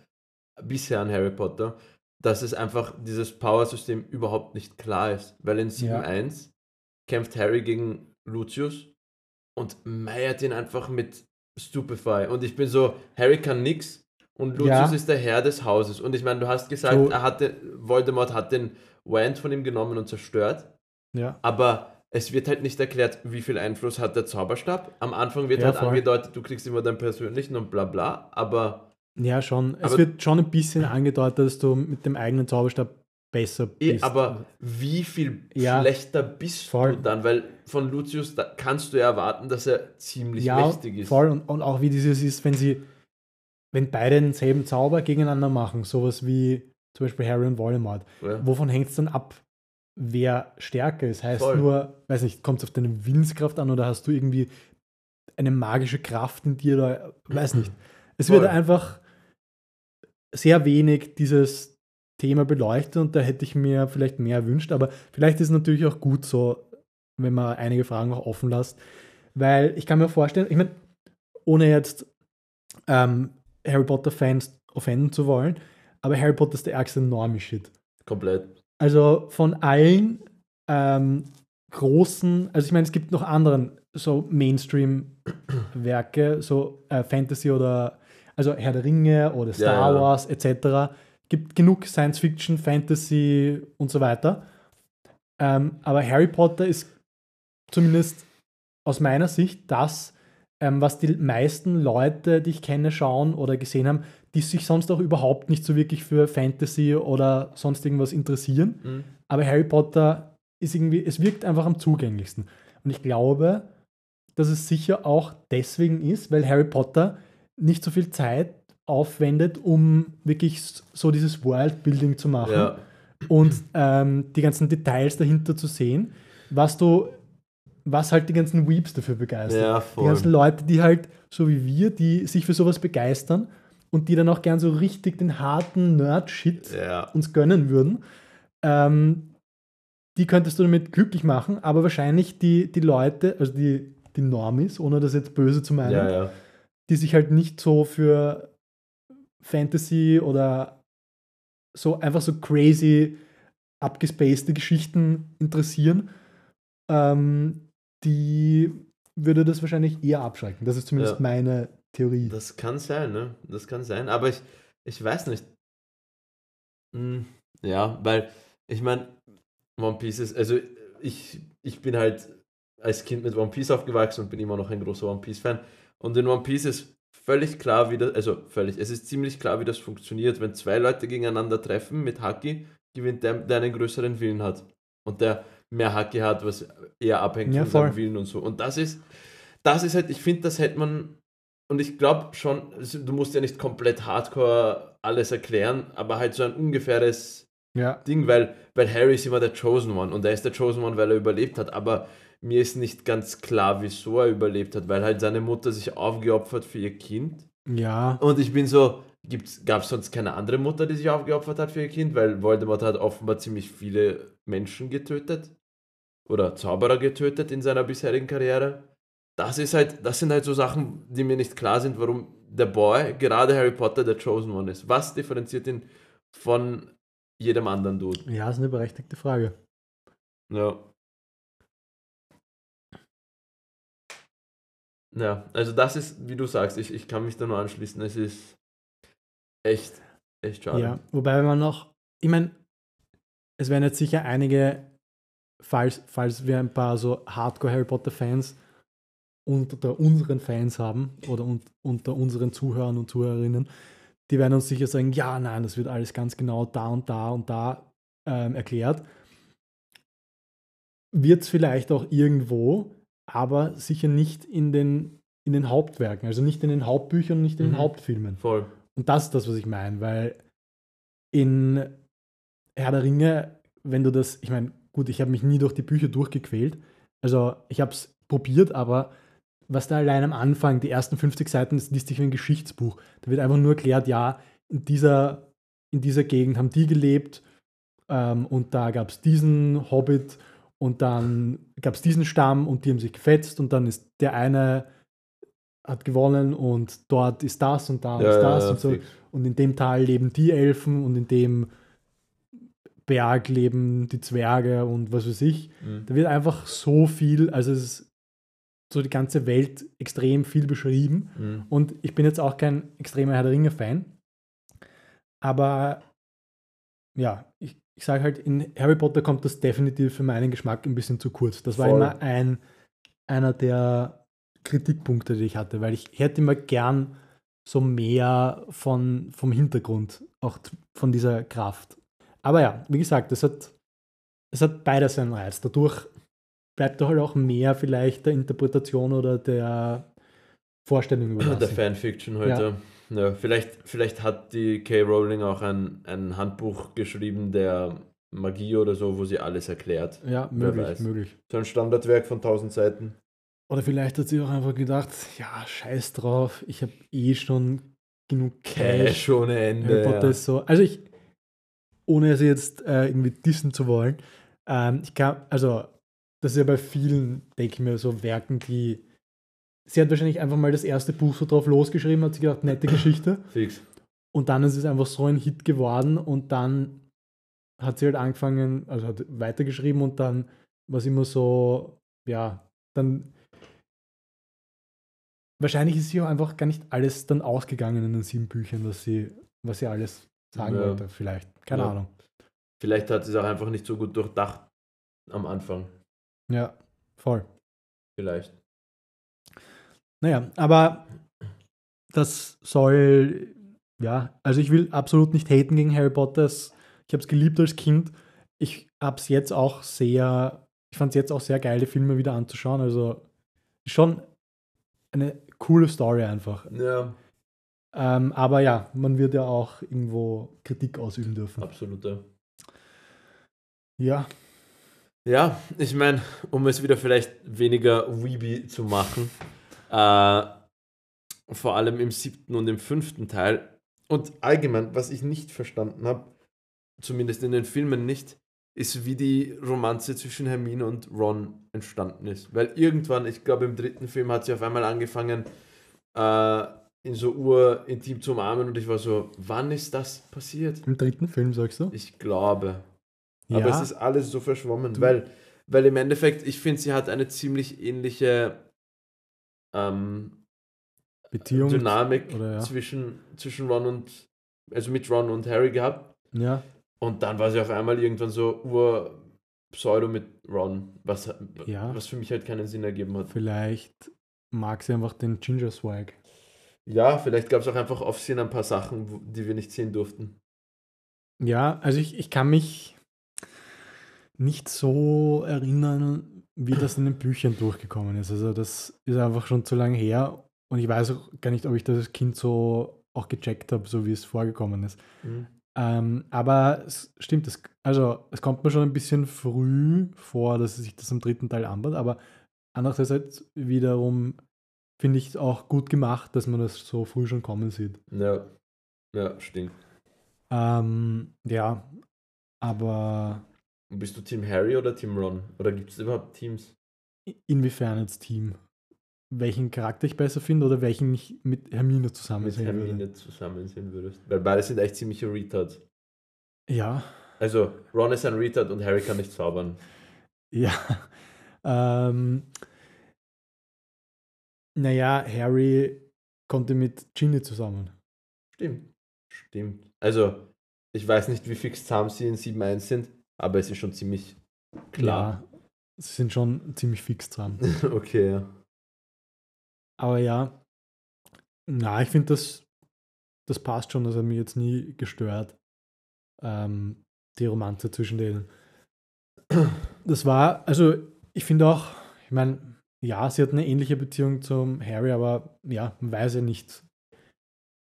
bisher an Harry Potter, dass es einfach dieses Power-System überhaupt nicht klar ist. Weil in 7.1 kämpft Harry gegen Lucius und meiert ihn einfach mit Stupefy. Und ich bin so, Harry kann nix und Lucius Ja. ist der Herr des Hauses. Und ich meine, du hast gesagt, So- er hatte, Voldemort hat den Wand von ihm genommen und zerstört. Ja. Aber es wird halt nicht erklärt, wie viel Einfluss hat der Zauberstab. Am Anfang wird Ja, halt voll. angedeutet, du kriegst immer deinen persönlichen und bla bla. Aber Ja, schon. Es Aber- wird schon ein bisschen <laughs> angedeutet, dass du mit dem eigenen Zauberstab besser eh, bist. aber wie viel Ja. schlechter bist Voll. du dann? Weil von Lucius da kannst du ja erwarten, dass er ziemlich ja, mächtig ist. voll. Und, und auch wie dieses ist, wenn sie, wenn beide denselben Zauber gegeneinander machen, sowas wie zum Beispiel Harry und Voldemort, Ja. wovon hängt es dann ab, wer stärker ist? Heißt Voll. nur, weiß nicht, kommt es auf deine Willenskraft an oder hast du irgendwie eine magische Kraft in dir oder weiß <clears throat> nicht. Es wird Voll. einfach sehr wenig dieses Thema beleuchtet und da hätte ich mir vielleicht mehr erwünscht, aber vielleicht ist es natürlich auch gut so, wenn man einige Fragen auch offen lässt, weil ich kann mir vorstellen, ich meine, ohne jetzt ähm, Harry Potter-Fans offenden zu wollen, aber Harry Potter ist der ärgste Normie-Shit. Komplett. Also von allen ähm, großen, also ich meine, es gibt noch anderen so Mainstream-Werke, so äh, Fantasy oder also Herr der Ringe oder Star Ja, ja. Wars etc. Gibt genug Science Fiction, Fantasy und so weiter. Ähm, aber Harry Potter ist zumindest aus meiner Sicht das, ähm, was die meisten Leute, die ich kenne, schauen oder gesehen haben, die sich sonst auch überhaupt nicht so wirklich für Fantasy oder sonst irgendwas interessieren. Mhm. Aber Harry Potter ist irgendwie, es wirkt einfach am zugänglichsten. Und ich glaube, dass es sicher auch deswegen ist, weil Harry Potter nicht so viel Zeit aufwendet, um wirklich so dieses Worldbuilding zu machen Ja. und ähm, die ganzen Details dahinter zu sehen, was du, was halt die ganzen Weeps dafür begeistert. Ja, die ganzen Leute, die halt, so wie wir, die sich für sowas begeistern und die dann auch gern so richtig den harten Nerd-Shit Ja. uns gönnen würden, ähm, die könntest du damit glücklich machen, aber wahrscheinlich die, die Leute, also die, die Normis, ohne das jetzt böse zu meinen. Die sich halt nicht so für Fantasy oder so einfach so crazy abgespacede Geschichten interessieren, ähm, die würde das wahrscheinlich eher abschrecken. Das ist zumindest Ja. meine Theorie. Das kann sein, ne? Das kann sein. Aber ich, ich weiß nicht. Hm, ja, weil ich meine, One Piece ist, also ich, ich bin halt als Kind mit One Piece aufgewachsen und bin immer noch ein großer One Piece-Fan. Und in One Piece ist völlig klar, wie das, also völlig, es ist ziemlich klar, wie das funktioniert. Wenn zwei Leute gegeneinander treffen mit Haki, gewinnt der, der einen größeren Willen hat. Und der mehr Haki hat, was eher abhängt Ja, von seinem. Willen und so. Und das ist, das ist halt, ich finde, das hätte man und ich glaube schon, du musst ja nicht komplett hardcore alles erklären, aber halt so ein ungefähres Ja. Ding, weil, weil Harry ist immer der Chosen One und er ist der Chosen One, weil er überlebt hat, aber mir ist nicht ganz klar, wieso er überlebt hat, weil halt seine Mutter sich aufgeopfert für ihr Kind. Ja. Und ich bin so, gab es sonst keine andere Mutter, die sich aufgeopfert hat für ihr Kind? Weil Voldemort hat offenbar ziemlich viele Menschen getötet oder Zauberer getötet in seiner bisherigen Karriere. Das ist halt, das sind halt so Sachen, die mir nicht klar sind, warum der Boy, gerade Harry Potter, der Chosen One ist. Was differenziert ihn von jedem anderen Dude? Ja, ist eine berechtigte Frage. Ja. Ja, also das ist, wie du sagst, ich, ich kann mich da nur anschließen. Es ist echt, echt schade. Ja, wobei man noch, ich meine, es werden jetzt sicher einige, falls, falls wir ein paar so Hardcore Harry Potter Fans unter unseren Fans haben oder un, unter unseren Zuhörern und Zuhörerinnen, die werden uns sicher sagen, ja, nein, das wird alles ganz genau da und da und da ähm, erklärt. Wird es vielleicht auch irgendwo, aber sicher nicht in den, in den Hauptwerken, also nicht in den Hauptbüchern, nicht in den Mhm. Hauptfilmen. Voll. Und das ist das, was ich meine, weil in Herr der Ringe, wenn du das, ich meine, gut, ich habe mich nie durch die Bücher durchgequält. Also ich habe es probiert, aber was da allein am Anfang, die ersten 50 Seiten, das liest sich wie ein Geschichtsbuch. Da wird einfach nur erklärt, ja, in dieser, in dieser Gegend haben die gelebt ähm, und da gab es diesen Hobbit und dann gab es diesen Stamm und die haben sich gefetzt und dann ist der eine hat gewonnen und dort ist das und da ist das und so. fix. Und in dem Tal leben die Elfen und in dem Berg leben die Zwerge und was weiß ich. Mhm. Da wird einfach so viel, also es ist so die ganze Welt extrem viel beschrieben. Mhm. Und ich bin jetzt auch kein extremer Herr der Ringe-Fan. Aber ja, ich, ich sage halt, in Harry Potter kommt das definitiv für meinen Geschmack ein bisschen zu kurz. Das war Voll. immer ein, einer der Kritikpunkte, die ich hatte, weil ich hätte immer gern so mehr von, vom Hintergrund, auch von dieser Kraft. Aber ja, wie gesagt, es hat, es hat beides seinen Reiz. Dadurch bleibt da halt auch mehr vielleicht der Interpretation oder der Vorstellung <clears throat> überlassen. Der Fanfiction heute. Ja. Vielleicht, vielleicht hat die K. Rowling auch ein, ein Handbuch geschrieben der Magie oder so, wo sie alles erklärt. Ja, möglich, möglich. So ein Standardwerk von 1000 Seiten. Oder vielleicht hat sie auch einfach gedacht, ja, scheiß drauf, ich habe eh schon genug Cash. Cash ohne Ende. Ja. so. Also ich, ohne sie jetzt äh, irgendwie dissen zu wollen, ähm, ich kann, also das ist ja bei vielen, denke ich mir, so Werken, die sie hat wahrscheinlich einfach mal das erste Buch so drauf losgeschrieben, hat sie gedacht, nette Geschichte. Fix. Und dann ist es einfach so ein Hit geworden und dann hat sie halt angefangen, also hat weitergeschrieben und dann war es immer so, ja, dann wahrscheinlich ist sie auch einfach gar nicht alles dann ausgegangen in den sieben Büchern, was sie, was sie alles sagen Ja. wollte, vielleicht. Keine Ja. Ahnung. Vielleicht hat sie es auch einfach nicht so gut durchdacht am Anfang. Ja, voll. Vielleicht. Naja, aber das soll, ja, also ich will absolut nicht haten gegen Harry Potter. Ich habe es geliebt als Kind. Ich habe es jetzt auch sehr, ich fand es jetzt auch sehr geil, die Filme wieder anzuschauen. Also schon eine coole Story einfach. Ja, Ähm, aber ja, man wird ja auch irgendwo Kritik ausüben dürfen. absolut. Ja. Ja, Ja, ich meine, um es wieder vielleicht weniger weeby zu machen, äh, vor allem im siebten und im fünften Teil und allgemein, was ich nicht verstanden habe, zumindest in den Filmen nicht, ist, wie die Romanze zwischen Hermine und Ron entstanden ist. Weil irgendwann, ich glaube im dritten Film hat sie auf einmal angefangen, äh, in so urintim zu umarmen und ich war so, wann ist das passiert? im dritten Film sagst du? Ich glaube. Ja, Aber es ist alles so verschwommen, Du- weil, weil im Endeffekt, ich finde, sie hat eine ziemlich ähnliche ähm, Beziehung. Dynamik oder ja. zwischen, zwischen Ron und, also mit Ron und Harry gehabt. Ja, Und dann war sie auf einmal irgendwann so ur Pseudo mit Ron, was, Ja. was für mich halt keinen Sinn ergeben hat. vielleicht mag sie einfach den Ginger Swag. Ja, vielleicht gab es auch einfach auf Sinn ein paar Sachen, die wir nicht sehen durften. Ja, also ich, ich kann mich nicht so erinnern, wie das in den Büchern durchgekommen ist. Also das ist einfach schon zu lange her und ich weiß auch gar nicht, ob ich das als Kind so auch gecheckt habe, so wie es vorgekommen ist. Ähm, aber es stimmt, es, also es kommt mir schon ein bisschen früh vor, dass sich das im dritten Teil anbaut, aber andererseits wiederum finde ich es auch gut gemacht, dass man das so früh schon kommen sieht. Ja, ja, stimmt. Ähm, ja, aber Und bist du Team Harry oder Team Ron? Oder gibt es überhaupt Teams? inwiefern jetzt Team? Welchen Charakter ich besser finde oder welchen ich mit Hermine zusammen mit sehen würde? Hermine zusammen sehen würdest. Weil beide sind echt ziemliche Retards. Ja, Also, Ron ist ein Retard und Harry kann nicht zaubern. ja. <laughs> ähm, naja, Harry konnte mit Ginny zusammen. Stimmt. Stimmt. Also, ich weiß nicht, wie fix zahm sie in 7.1 sind, aber es ist schon ziemlich klar. Ja, sie sind schon ziemlich fix dran. <laughs> okay, ja. Aber ja, na, ich finde, das, das passt schon. Das hat mich jetzt nie gestört. Ähm, die Romanze zwischen denen. Das war, also ich finde auch, ich meine, ja, sie hat eine ähnliche Beziehung zum Harry, aber ja, man weiß ja nicht.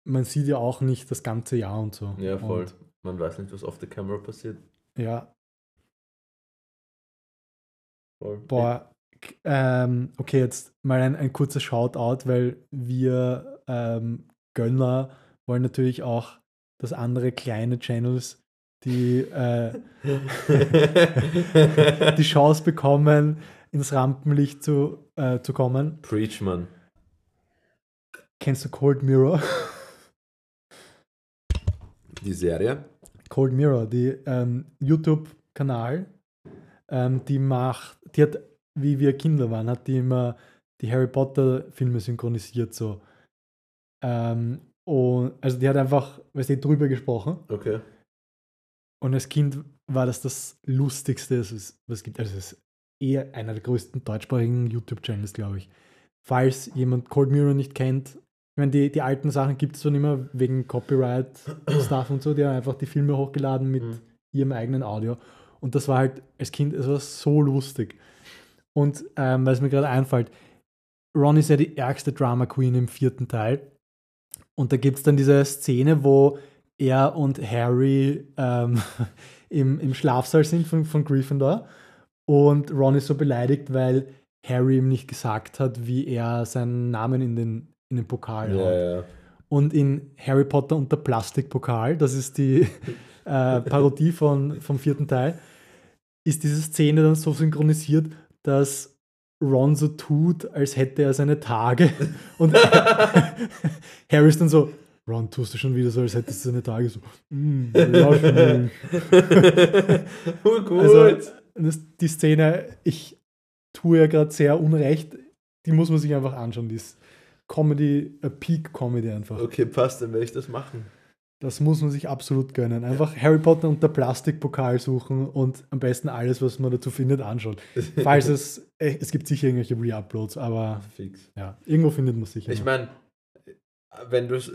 Man sieht ja auch nicht das ganze Jahr und so. Ja, voll. Und, Man weiß nicht, was off the camera passiert. ja. Boah, ähm, okay, jetzt mal ein, ein kurzer Shoutout, weil wir ähm, Gönner wollen natürlich auch, dass andere kleine Channels die, äh, <laughs> die Chance bekommen, ins Rampenlicht zu, äh, zu kommen. Preach, man. Kennst du Cold Mirror? Die Serie? Cold Mirror, die ähm, YouTube-Kanal, ähm, die macht, die hat, wie wir Kinder waren, hat die immer die Harry Potter-Filme synchronisiert so. Ähm, und also die hat einfach, weißt du, drüber gesprochen. Okay. Und als Kind war das das Lustigste, was es, was es gibt. Also es ist eher einer der größten deutschsprachigen YouTube-Channels, glaube ich. Falls jemand Cold Mirror nicht kennt, ich meine, die, die alten Sachen gibt es schon immer wegen Copyright-Stuff und so, die haben einfach die Filme hochgeladen mit Mhm. ihrem eigenen Audio. Und das war halt als Kind, es war so lustig. Und ähm, weil es mir gerade einfällt, Ron ist ja die ärgste Drama Queen im vierten Teil. Und da gibt es dann diese Szene, wo er und Harry ähm, <laughs> im, im Schlafsaal sind von, von Gryffindor. Und Ron ist so beleidigt, weil Harry ihm nicht gesagt hat, wie er seinen Namen in den, in den Pokal. Ja, ja. Und in Harry Potter und der Plastikpokal, das ist die <laughs> äh, Parodie von, vom vierten Teil, ist diese Szene dann so synchronisiert, dass Ron so tut, als hätte er seine Tage. <laughs> Und <laughs> Harry ist dann so, Ron, tust du schon wieder so, als hättest du seine Tage so, mm, lass mich. Oh, gut. Also, das, die Szene, ich tue ja gerade sehr unrecht, die muss man sich einfach anschauen. Die ist Comedy, a Peak Comedy einfach. okay, passt, dann werde ich das machen. Das muss man sich absolut gönnen. Einfach Harry Potter und der Plastikpokal suchen und am besten alles, was man dazu findet, anschauen. Falls es, äh, es gibt sicher irgendwelche Re-Uploads, aber Fix. ja, irgendwo findet man es sicher. Ich meine, wenn du es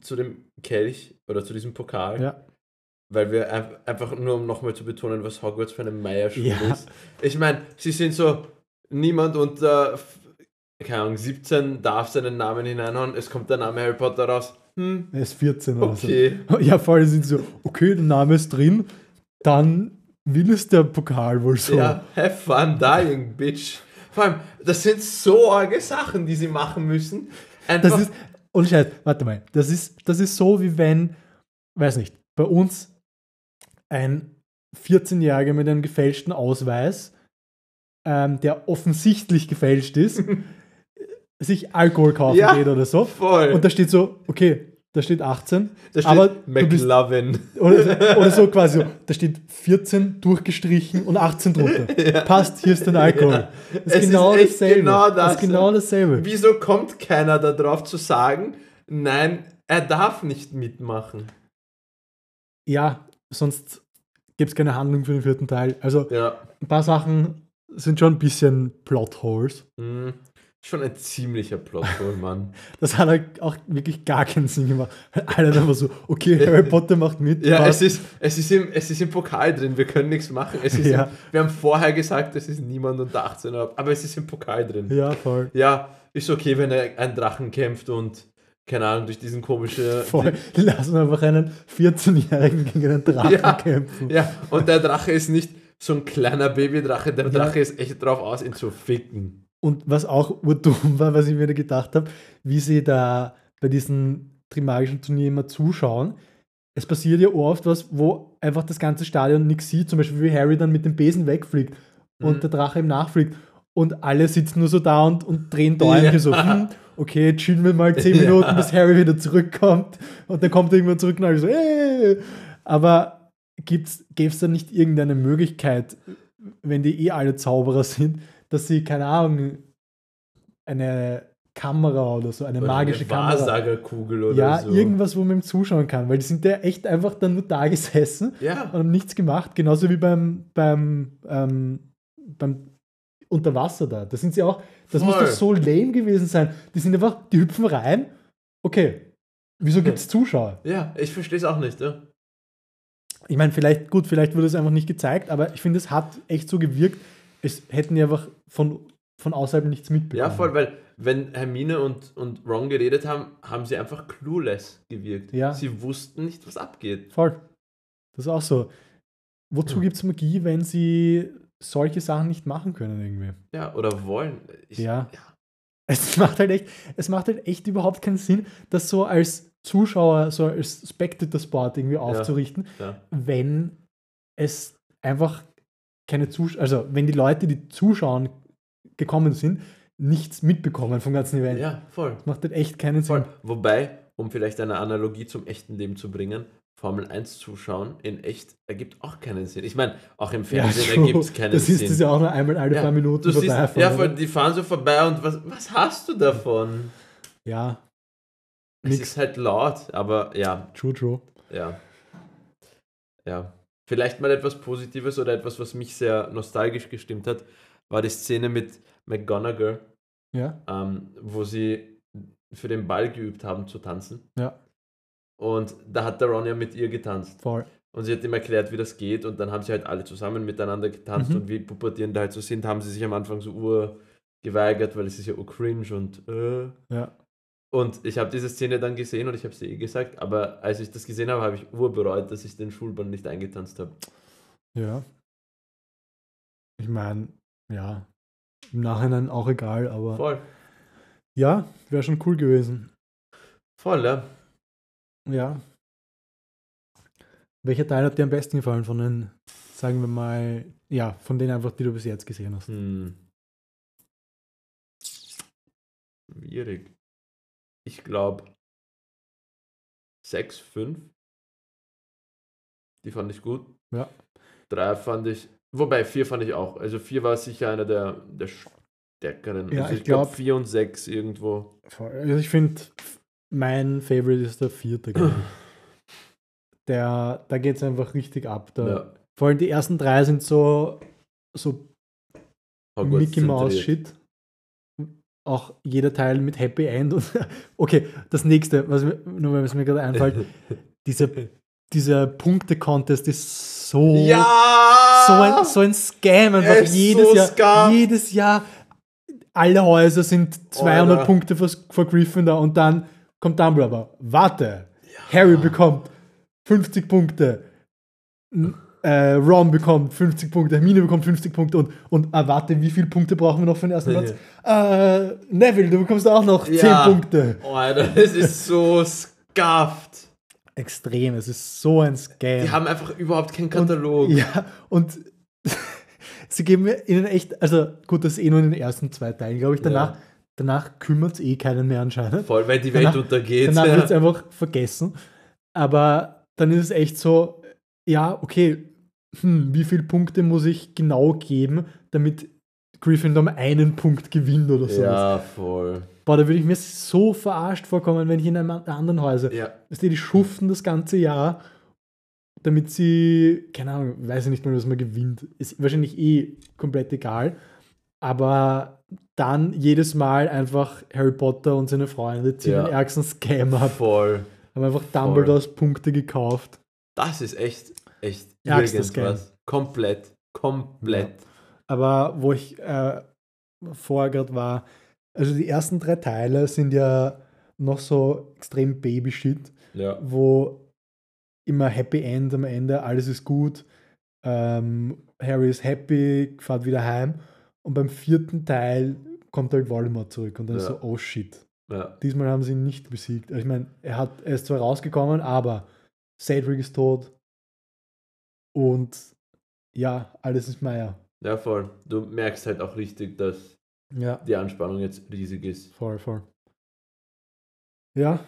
zu dem Kelch oder zu diesem Pokal, ja, weil wir ein- einfach nur um nochmal zu betonen, was Hogwarts für eine Meierschule Ja. ist. Ich meine, sie sind so, niemand unter, keine Ahnung, 17 darf seinen Namen hineinhauen, es kommt der Name Harry Potter raus. Hm, er ist 14 oder okay. so. <laughs> Ja, vor allem sind sie so, okay, der Name ist drin, dann will es der Pokal wohl so. Ja, have fun dying, bitch. Vor allem, das sind so arge Sachen, die sie machen müssen. Einfach, Das ist, und Scheiß, warte mal, das ist, das ist so, wie wenn, weiß nicht, bei uns ein 14-Jähriger mit einem gefälschten Ausweis, ähm, der offensichtlich gefälscht ist, <laughs> sich Alkohol kaufen Ja. geht oder so. voll. Und da steht so, okay, da steht 18, da steht aber McLovin. oder, <laughs> oder so quasi, so, da steht 14 durchgestrichen und 18 drunter. <laughs> Passt, hier ist dein Alkohol. Das Es ist genau ist echt dasselbe. genau Das das. ist genau dasselbe. Wieso kommt keiner darauf zu sagen, nein, er darf nicht mitmachen? ja, sonst gibt es keine Handlung für den vierten Teil. Also Ja, ein paar Sachen sind schon ein bisschen Plotholes. hm, schon ein ziemlicher Plothole, Mann. <laughs> Das hat halt auch wirklich gar keinen Sinn gemacht. Alle dann einfach so, okay, Harry <laughs> Potter macht mit. Ja, es ist, es, ist im, es ist im Pokal drin, wir können nichts machen. Es ist Ja. im, wir haben vorher gesagt, es ist niemand unter 18, aber es ist im Pokal drin. ja, voll. Ja, ist okay, wenn er ein Drachen kämpft und, keine Ahnung, durch diesen komischen... voll. Die lassen einfach einen 14-Jährigen gegen einen Drachen Ja. kämpfen. Ja, und der Drache ist nicht so ein kleiner Babydrache, der Ja. Drache ist echt drauf aus, ihn zu ficken. Und was auch urdumm war, was ich mir da gedacht habe, wie sie da bei diesen Trimagischen Turnier immer zuschauen. Es passiert ja oft was, wo einfach das ganze Stadion nichts sieht, zum Beispiel wie Harry dann mit dem Besen wegfliegt und Mhm. der Drache ihm nachfliegt. Und alle sitzen nur so da und, und drehen Däumchen Ja. so, hm, okay, chillen wir mal zehn <laughs> Ja. Minuten, bis Harry wieder zurückkommt. Und dann kommt er irgendwann zurück und alle so, äh. Aber gäbe es da nicht irgendeine Möglichkeit, wenn die eh alle Zauberer sind, dass sie, keine Ahnung, eine Kamera oder so, eine Oder magische eine Kamera. Wahrsagerkugel oder Ja, so. irgendwas, wo man ihm zuschauen kann, weil die sind ja echt einfach dann nur da gesessen Ja, und haben nichts gemacht, genauso wie beim, beim, ähm, beim Unterwasser da. Da sind sie auch, das muss Voll. doch so lame gewesen sein. Die sind einfach, die hüpfen rein, okay, wieso gibt es Zuschauer? ja, ich verstehe es auch nicht. Ja. Ich meine, vielleicht, gut, vielleicht wurde es einfach nicht gezeigt, aber ich finde, es hat echt so gewirkt, es hätten die einfach von, von außerhalb nichts mitbekommen. ja, voll, weil wenn Hermine und, und Ron geredet haben, haben sie einfach clueless gewirkt. Ja. Sie wussten nicht, was abgeht. Voll. Das ist auch so. Wozu Hm. gibt es Magie, wenn sie solche Sachen nicht machen können irgendwie? Ja, oder wollen. Ich, Ja. Es macht halt echt, es macht halt echt überhaupt keinen Sinn, das so als Zuschauer, so als Spectator-Sport irgendwie aufzurichten, ja. wenn es einfach keine Zuschauer, also wenn die Leute, die zuschauen, gekommen sind, nichts mitbekommen vom ganzen Event. ja, voll. Das macht halt echt keinen Sinn. voll. Wobei, um vielleicht eine Analogie zum echten Leben zu bringen, Formel 1 zuschauen in echt ergibt auch keinen Sinn. Ich meine, auch im Fernsehen true. ergibt es keinen Das ist Sinn. das ja auch nur einmal alle paar Minuten vorbeifahren, ja, voll, die fahren so vorbei und was, was hast du davon? ja. Es Nix. ist halt laut, aber ja, True, true. ja. Ja. Vielleicht mal etwas Positives oder etwas, was mich sehr nostalgisch gestimmt hat, war die Szene mit McGonagall, Ja. ähm, wo sie für den Ball geübt haben zu tanzen. Ja. Und da hat der Ron ja mit ihr getanzt. Voll. Und sie hat ihm erklärt, wie das geht. Und dann haben sie halt alle zusammen miteinander getanzt. Mhm. Und wie Pubertierende halt so sind, haben sie sich am Anfang so ur geweigert, weil es ist ja ur cringe und äh. Ja. Und ich habe diese Szene dann gesehen und ich habe dir eh gesagt, aber als ich das gesehen habe, habe ich urbereut, dass ich den Schulball nicht eingetanzt habe. Ja. Ich meine, ja. im Nachhinein auch egal, aber Voll. ja, wäre schon cool gewesen. Voll, ja. Ja. Welcher Teil hat dir am besten gefallen von den, sagen wir mal, ja, von denen einfach, die du bis jetzt gesehen hast? Hm. Schwierig. Ich glaube 6, 5. Die fand ich gut. Ja. 3 fand ich, wobei 4 fand ich auch. Also 4 war sicher einer der, der stärkeren. Ja, also ich ich glaube glaub- 4 und 6 irgendwo. Also ich finde, mein Favorite ist der vierte. <laughs> Der, da geht es einfach richtig ab. Da, Ja. Vor allem die ersten drei sind so, so Mickey Mouse. Shit. Auch jeder Teil mit Happy End. Und <laughs> okay, das nächste, was mir, nur weil es mir gerade einfällt, dieser, dieser Punkte-Contest ist so, Ja! so, ein, so ein Scam. Einfach jedes so Jahr. scam. Jedes Jahr. Alle Häuser sind 200 Alter. Punkte vor, vor Gryffindor und dann kommt Dumbledore. Warte, Harry bekommt 50 Punkte. Äh, Ron bekommt 50 Punkte, Hermine bekommt 50 Punkte und, und ah, warte, wie viele Punkte brauchen wir noch für den ersten Platz? Äh, Neville, du bekommst auch noch 10 Ja. Punkte. Oh, Alter, das ist so scuffed. Extrem, es ist so ein Scam. Die haben einfach überhaupt keinen Katalog. Ja, und <laughs> sie geben mir ihnen echt, also gut, das ist eh nur in den ersten zwei Teilen, glaube ich. Danach, Ja. danach kümmert es eh keinen mehr anscheinend. Voll, weil die Welt Danach- untergeht. Danach <laughs> wird es ja. einfach vergessen. Aber dann ist es echt so, ja, okay, hm, wie viele Punkte muss ich genau geben, damit Gryffindor um einen Punkt gewinnt oder so. ja, voll. Boah, da würde ich mir so verarscht vorkommen, wenn ich in einem anderen Häuser. Ja, die schuften das ganze Jahr, damit sie, keine Ahnung, weiß ich nicht mal, was man gewinnt. Ist wahrscheinlich eh komplett egal. Aber dann jedes Mal einfach Harry Potter und seine Freunde ziehen Ja. den ärgsten Scam ab. voll. Haben einfach Dumbledores Punkte gekauft. Das ist echt, echt Scam. irgendwas. Komplett. Komplett. Aber wo ich äh, vorher gerade war, also die ersten drei Teile sind ja noch so extrem Baby-Shit. Ja. wo immer Happy End am Ende, alles ist gut, ähm, Harry ist happy, fährt wieder heim und beim vierten Teil kommt halt Voldemort zurück und dann ist Ja. so, oh shit. Ja. Diesmal haben sie ihn nicht besiegt. Also ich meine, er, hat, er ist zwar rausgekommen, aber Cedric ist tot und ja, alles ist Meier. ja, voll. Du merkst halt auch richtig, dass Ja, die Anspannung jetzt riesig ist. voll, voll. Ja,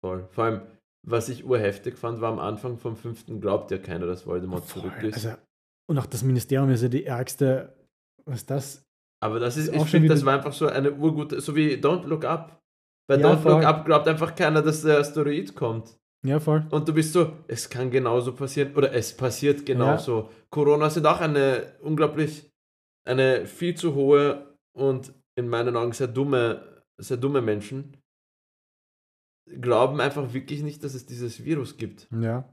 Voll. Vor allem, was ich urheftig fand, war am Anfang vom fünften glaubt ja keiner, dass Voldemort zurück voll. ist. Also, und auch das Ministerium ist ja die ärgste, was ist das? Aber das ist, Ist ich finde, das war einfach so eine urgute, so wie Don't Look Up. Bei Ja, Don't Look voll. Up glaubt einfach keiner, dass der Asteroid kommt. Ja, voll. Und du bist so, es kann genauso passieren oder es passiert genauso. Corona sind auch eine unglaublich, eine viel zu hohe und in meinen Augen sehr dumme, sehr dumme Menschen glauben einfach wirklich nicht, dass es dieses Virus gibt. Ja.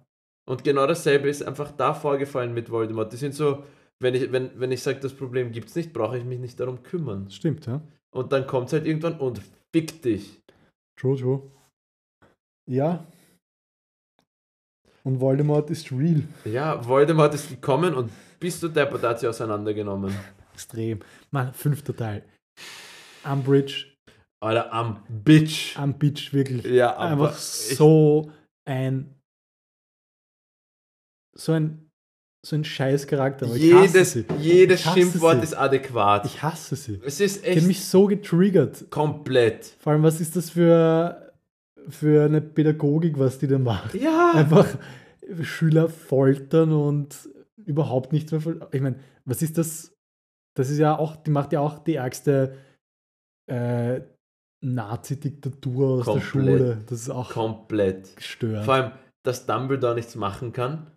Und genau dasselbe ist einfach da vorgefallen mit Voldemort. Die sind so, wenn ich, wenn, wenn ich sage, das Problem gibt es nicht, brauche ich mich nicht darum kümmern. Stimmt, ja. Und dann kommt es halt irgendwann und fick dich. True, true. Ja. Und Voldemort ist real. Ja, Voldemort ist gekommen und bist du deppert, hat sie auseinandergenommen. Extrem. Mann, fünfter Teil. Umbridge, Alter, am Bitch. am Bitch, wirklich. Ja, aber Einfach so ein. So ein. So ein scheiß Charakter. aber ich hasse jedes, sie. jedes Ich hasse Schimpfwort sie. ist adäquat. Ich hasse sie. es ist Die hat echt mich so getriggert. komplett. Vor allem, was ist das für, für eine Pädagogik, was die da macht? Ja. einfach Schüler foltern und überhaupt nichts mehr. Ich meine, was ist das? Das ist ja auch, die macht ja auch die ärgste äh, Nazi-Diktatur aus der Komplett. Schule. Das ist auch Komplett. gestört. Vor allem, dass Dumbledore nichts machen kann.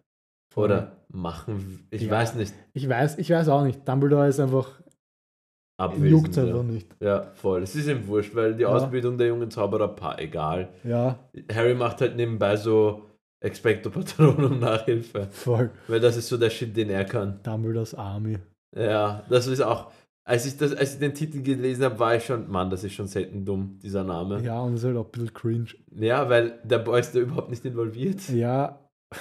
Oder machen, ich Ja. weiß nicht. Ich weiß, ich weiß auch nicht. Dumbledore ist einfach, Abwesend. juckt ja. einfach nicht. Ja, voll. Es ist ihm wurscht, weil die Ja. Ausbildung der jungen Zauberer, pa, egal. Ja, Harry macht halt nebenbei so Expecto Patronum <laughs> Nachhilfe. voll. Weil das ist so der Shit, den er kann. Dumbledores Army. Ja, das ist auch. Als ich, das, als ich den Titel gelesen habe, war ich schon, Mann, das ist schon selten dumm, dieser Name. Ja, und ist halt auch ein bisschen cringe. Ja, weil der Boy ist da überhaupt nicht involviert. Ja. <laughs>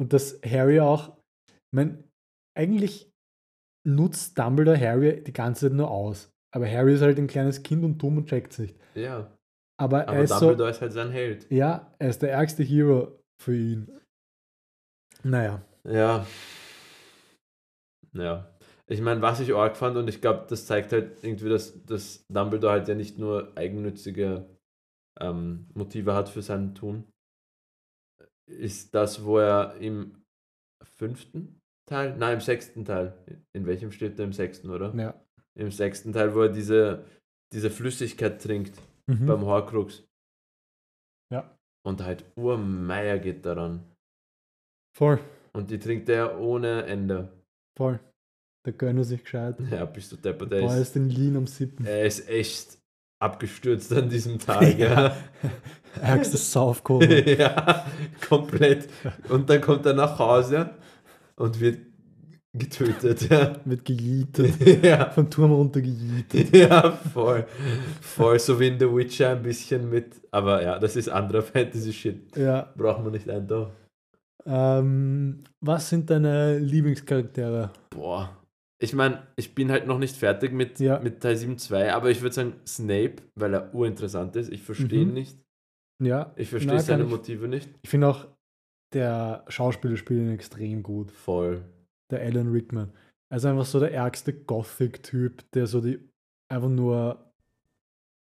Und dass Harry auch, ich mein, eigentlich nutzt Dumbledore Harry die ganze Zeit nur aus. Aber Harry ist halt ein kleines Kind und dumm und checkt's nicht. Ja. Aber, er Aber ist so, Dumbledore ist halt sein Held. ja, er ist der ärgste Hero für ihn. Naja, Ja. Ja. Ich meine, was ich arg fand, und ich glaube, das zeigt halt irgendwie, dass, dass Dumbledore halt ja nicht nur eigennützige ähm, Motive hat für sein Tun, ist das, wo er im fünften Teil, nein, im sechsten Teil, in welchem steht er? Im sechsten, oder? ja. Im sechsten Teil, wo er diese, diese Flüssigkeit trinkt Mhm. beim Horcrux. Ja. Und halt Urmeier geht daran. Voll, Und die trinkt er ohne Ende. voll. Der gönnt er sich gescheit. <laughs> Ja, bist du deppert. Der Boah, ist, ist den Lean am siebten. er ist echt abgestürzt an diesem Tag. <laughs> ja. Ärgstes Saufkohle. <laughs> ja, komplett. Und dann kommt er nach Hause und wird getötet. Ja, <laughs> Wird gejietet. <laughs> ja. Vom Turm runter gejietet. <laughs> ja voll. Voll so wie in The Witcher ein bisschen mit. Aber ja, das ist anderer Fantasy-Shit. Ja. Braucht man nicht eintauchen. Ähm, was sind deine Lieblingscharaktere? Boah. Ich meine, ich bin halt noch nicht fertig mit, Ja. mit Teil 7.2, aber ich würde sagen Snape, weil er urinteressant ist. Ich verstehe ihn Mhm. nicht. Ja, Ich verstehe seine Motive nicht. ich finde auch, der Schauspieler spielt ihn extrem gut. Voll. Der Alan Rickman. Er ist einfach so der ärgste Gothic-Typ, der so die einfach nur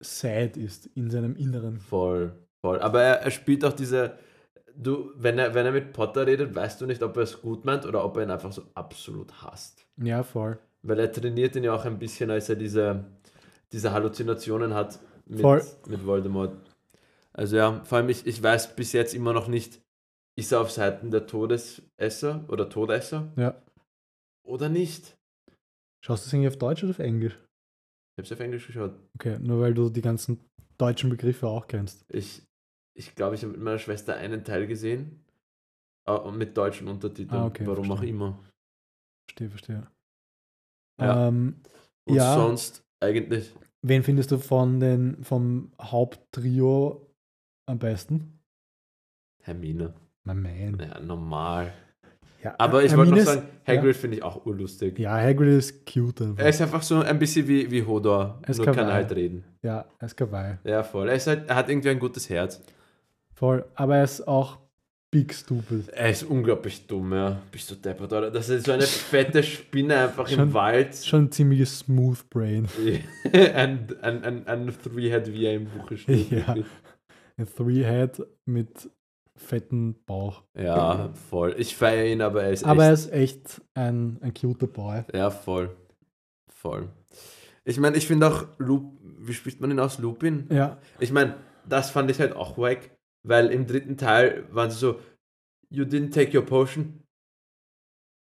sad ist in seinem Inneren. Voll, voll. Aber er, er spielt auch diese. Du, wenn er, wenn er mit Potter redet, weißt du nicht, ob er es gut meint oder ob er ihn einfach so absolut hasst. Ja, voll. Weil er trainiert ihn ja auch ein bisschen, als er diese, diese Halluzinationen hat mit, Voll. mit Voldemort. Also ja, vor allem ich, ich weiß bis jetzt immer noch nicht, ist er auf Seiten der Todesesser oder Todesser Ja. oder nicht. Schaust du das eigentlich auf Deutsch oder auf Englisch? Ich habe es auf Englisch geschaut. Okay, nur weil du die ganzen deutschen Begriffe auch kennst. Ich ich glaube, ich habe mit meiner Schwester einen Teil gesehen. äh, Mit deutschen Untertiteln. Ah, okay, Warum auch verstehe. immer. Verstehe, verstehe. Ja. Ähm, Und Ja. sonst eigentlich. wen findest du von den, vom Haupttrio am besten? Hermine. Mein Man. Ja, normal. Ja, Aber ich wollte noch ist- sagen, Hagrid finde ich auch urlustig. Ja, Hagrid ist cute einfach. Er ist einfach so ein bisschen wie, wie Hodor. Er ist nur kann er halt reden. ja, er ist kawaii. Ja, voll. Er, ist halt, er hat irgendwie ein gutes Herz. Voll. Aber er ist auch big stupid. Er ist unglaublich dumm, ja. Bist du deppert, oder? Das ist so eine fette Spinne einfach Schon- im Wald. Schon ein ziemliches Smooth Brain. <laughs> ein, ein, ein, ein Three-Head, wie er im Buche steht. Ja. Ein Three-Head mit fetten Bauch. ja, voll. Ich feiere ihn, aber er ist Aber er echt ist echt ein, ein cuter Boy. Ja, voll. Voll. Ich meine, ich finde auch, Lup, wie spricht man ihn aus? Lupin? Ja, Ich meine, das fand ich halt auch wack, weil im dritten Teil waren sie so, you didn't take your potion.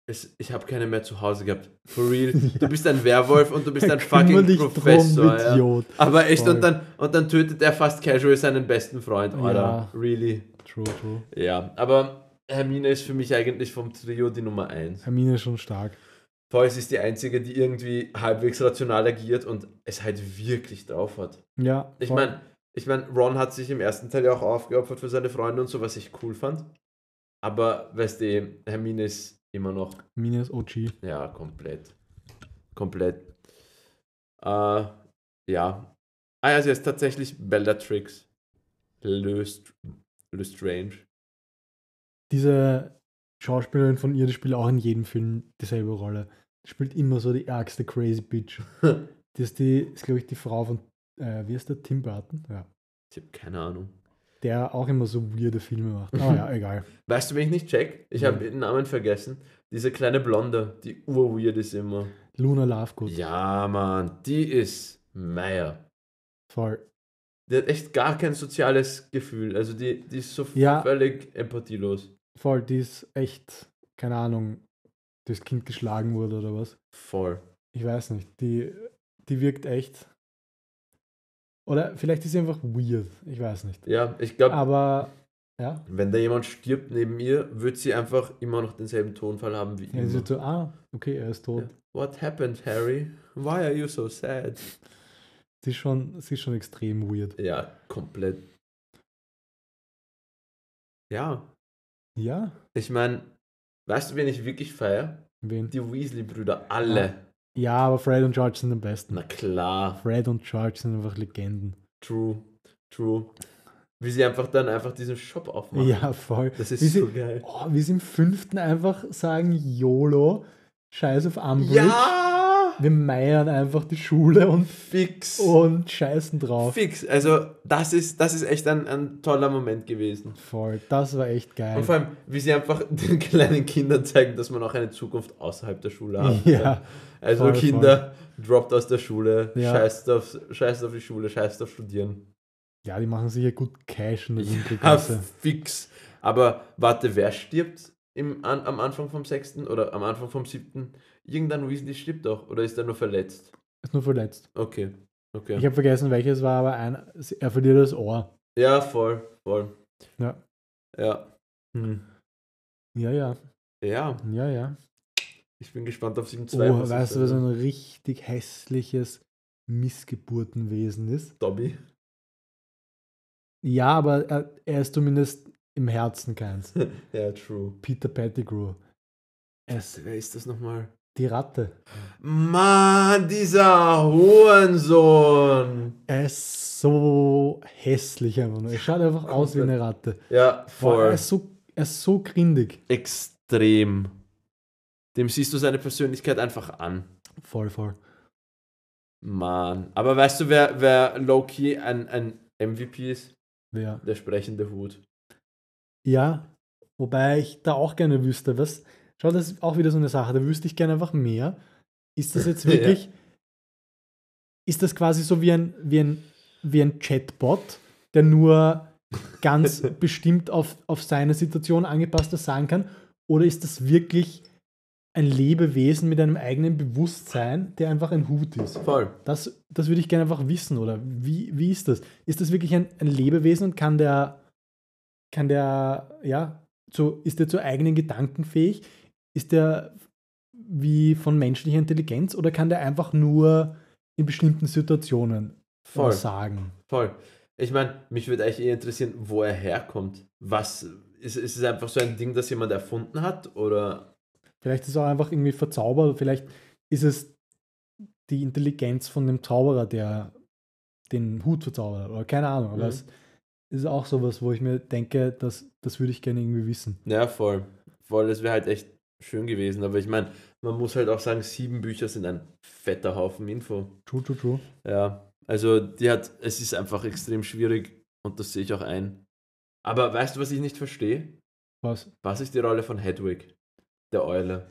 Es, ich habe keine mehr zu Hause gehabt. For real. <laughs> Du bist ein Werwolf und du bist ein fucking Professor. drum, ja. Idiot. Aber echt, Voll. und dann, und dann tötet er fast casual seinen besten Freund, oder? Ja. Really? True, true. Ja, aber Hermine ist für mich eigentlich vom Trio die Nummer 1. Hermine ist schon stark. Sie ist die einzige, die irgendwie halbwegs rational agiert und es halt wirklich drauf hat. Ja, Ich meine, ich mein, Ron hat sich im ersten Teil ja auch aufgeopfert für seine Freunde und so, was ich cool fand. Aber, weißt du, Hermine ist immer noch, Hermine ist OG. ja, komplett. Komplett. Äh, ja. Ah ja, sie ist tatsächlich Bellatrix. Löst, Lestrange. Diese Schauspielerin von ihr, die spielt auch in jedem Film dieselbe Rolle. Die spielt immer so die ärgste crazy Bitch. <laughs> Die ist, die, ist glaube ich, die Frau von, äh, wie ist der, Tim Burton? Ja. Ich habe keine Ahnung. Der auch immer so weirde Filme macht. Aber ja, <laughs> egal. Weißt du, wen ich nicht check? Ich habe den Namen vergessen. Diese kleine Blonde, die urweird ist immer. Luna Lovegood. Ja, Mann, die ist Meier. Voll. Die hat echt gar kein soziales Gefühl. Also die, die ist so Ja. völlig empathielos. Voll, die ist echt, keine Ahnung, das Kind geschlagen wurde oder was. Voll. Ich weiß nicht. Die, die wirkt echt. Oder vielleicht ist sie einfach weird. Ich weiß nicht. Ja, ich glaube, Aber ja, wenn da jemand stirbt neben ihr, wird sie einfach immer noch denselben Tonfall haben wie ja sie immer. wird so, ah, okay, er ist tot. What happened, Harry? Why are you so sad? Sie, ist schon, sie ist schon extrem weird. Ja, komplett. Ja, Ja, ich meine, weißt du, wen ich wirklich feier? Wen? Die Weasley-Brüder, alle. Ja, aber Fred und George sind am besten. Na klar, Fred und George sind einfach Legenden. true, true. Wie sie einfach dann einfach diesen Shop aufmachen. Ja, voll. Das ist wie sie, so geil. oh, wie sie im fünften einfach sagen, YOLO, Scheiß auf Umbridge. Ja! Wir meiern einfach die Schule und, Fix. und scheißen drauf. Fix. Also, das ist, das ist echt ein, ein toller Moment gewesen. Voll, das war echt geil. Und vor allem, wie sie einfach <laughs> den kleinen Kindern zeigen, dass man auch eine Zukunft außerhalb der Schule hat. Ja, Also voll, Kinder, droppt aus der Schule, Ja. scheißt, auf, scheißt auf die Schule, scheißt auf Studieren. ja, die machen sicher gut Cash in der Ja, fix. Aber warte, wer stirbt im, an, am Anfang vom sechsten oder am Anfang vom siebten? Irgendein Weasley stirbt doch oder ist er nur verletzt? Ist nur verletzt. Okay, okay. Ich habe vergessen, welches war, aber ein, er verliert das Ohr. ja, voll, voll. Ja. Ja. Hm. Ja, ja, Ja, ja, ja. ich bin gespannt auf 7.2. Oh, weißt du, was ein richtig hässliches Missgeburtenwesen ist? Dobby? Ja, aber er, er ist zumindest im Herzen keins. <laughs> ja, true. Peter Pettigrew. Es, Wer ist das nochmal? die Ratte. Mann, dieser Hohensohn. Er ist so hässlich einfach nur. Er schaut einfach aus wie eine Ratte. Ja, voll. er, ist so, er ist so grindig. Extrem. Dem siehst du seine Persönlichkeit einfach an. Voll, voll. Mann. Aber weißt du, wer, wer Loki ein, ein MVP ist? Ja. Der sprechende Hut. Ja, wobei ich da auch gerne wüsste, was. Schau, das ist auch wieder so eine Sache. Da wüsste ich gerne einfach mehr. Ist das jetzt <laughs> Ja. wirklich. Ist das quasi so wie ein, wie ein, wie ein Chatbot, der nur ganz <laughs> bestimmt auf, auf seine Situation angepasst sagen kann? Oder ist das wirklich ein Lebewesen mit einem eigenen Bewusstsein, der einfach ein Hut ist? Voll. Das, das würde ich gerne einfach wissen, oder wie, wie ist das? Ist das wirklich ein, ein Lebewesen und kann der, kann der, ja, zu, ist der zu eigenen Gedanken fähig? Ist der wie von menschlicher Intelligenz oder kann der einfach nur in bestimmten Situationen Voll. sagen? Voll. Ich meine, mich würde eigentlich eher interessieren, wo er herkommt. Was ist, ist es einfach so ein Ding, das jemand erfunden hat? Oder Vielleicht ist es auch einfach irgendwie verzaubert, vielleicht ist es die Intelligenz von dem Zauberer, der den Hut verzaubert hat, oder keine Ahnung, aber Mhm. es ist auch sowas, wo ich mir denke, dass, das würde ich gerne irgendwie wissen. Ja, voll. Voll, das wäre halt echt schön gewesen. Aber ich meine, man muss halt auch sagen, sieben Bücher sind ein fetter Haufen Info. True, true, true. Ja, also die hat, es ist einfach extrem schwierig und das sehe ich auch ein. Aber weißt du, was ich nicht verstehe? Was? Was ist die Rolle von Hedwig, der Eule?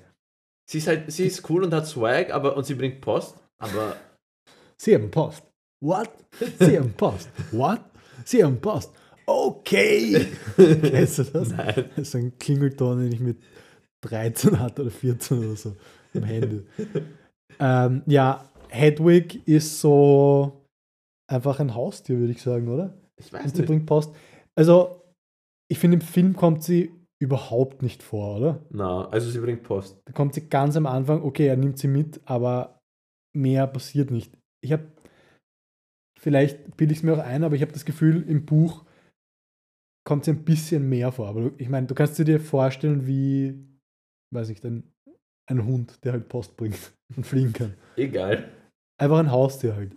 Sie ist halt, sie ist cool und hat Swag, aber und sie bringt Post, aber <laughs> Sie haben Post. What? Sie haben Post. What? Sie haben Post. Okay. <laughs> Kennst du das? nein. Das ist ein Klingelton, den ich mit 13 hatte oder 14 oder so im Handy. ähm, ja, Hedwig ist so einfach ein Haustier, würde ich sagen, oder? Ich weiß Und sie nicht. bringt Post. Also, ich finde, im Film kommt sie überhaupt nicht vor, oder? Na, also sie bringt Post. Da kommt sie ganz am Anfang, okay, er nimmt sie mit, aber mehr passiert nicht. Ich habe, vielleicht bilde ich es mir auch ein, aber ich habe das Gefühl, im Buch kommt sie ein bisschen mehr vor. Aber ich meine, du kannst dir vorstellen, wie, weiß ich, ein, ein Hund, der halt Post bringt <laughs> und fliegen kann. Egal. Einfach ein Haustier halt.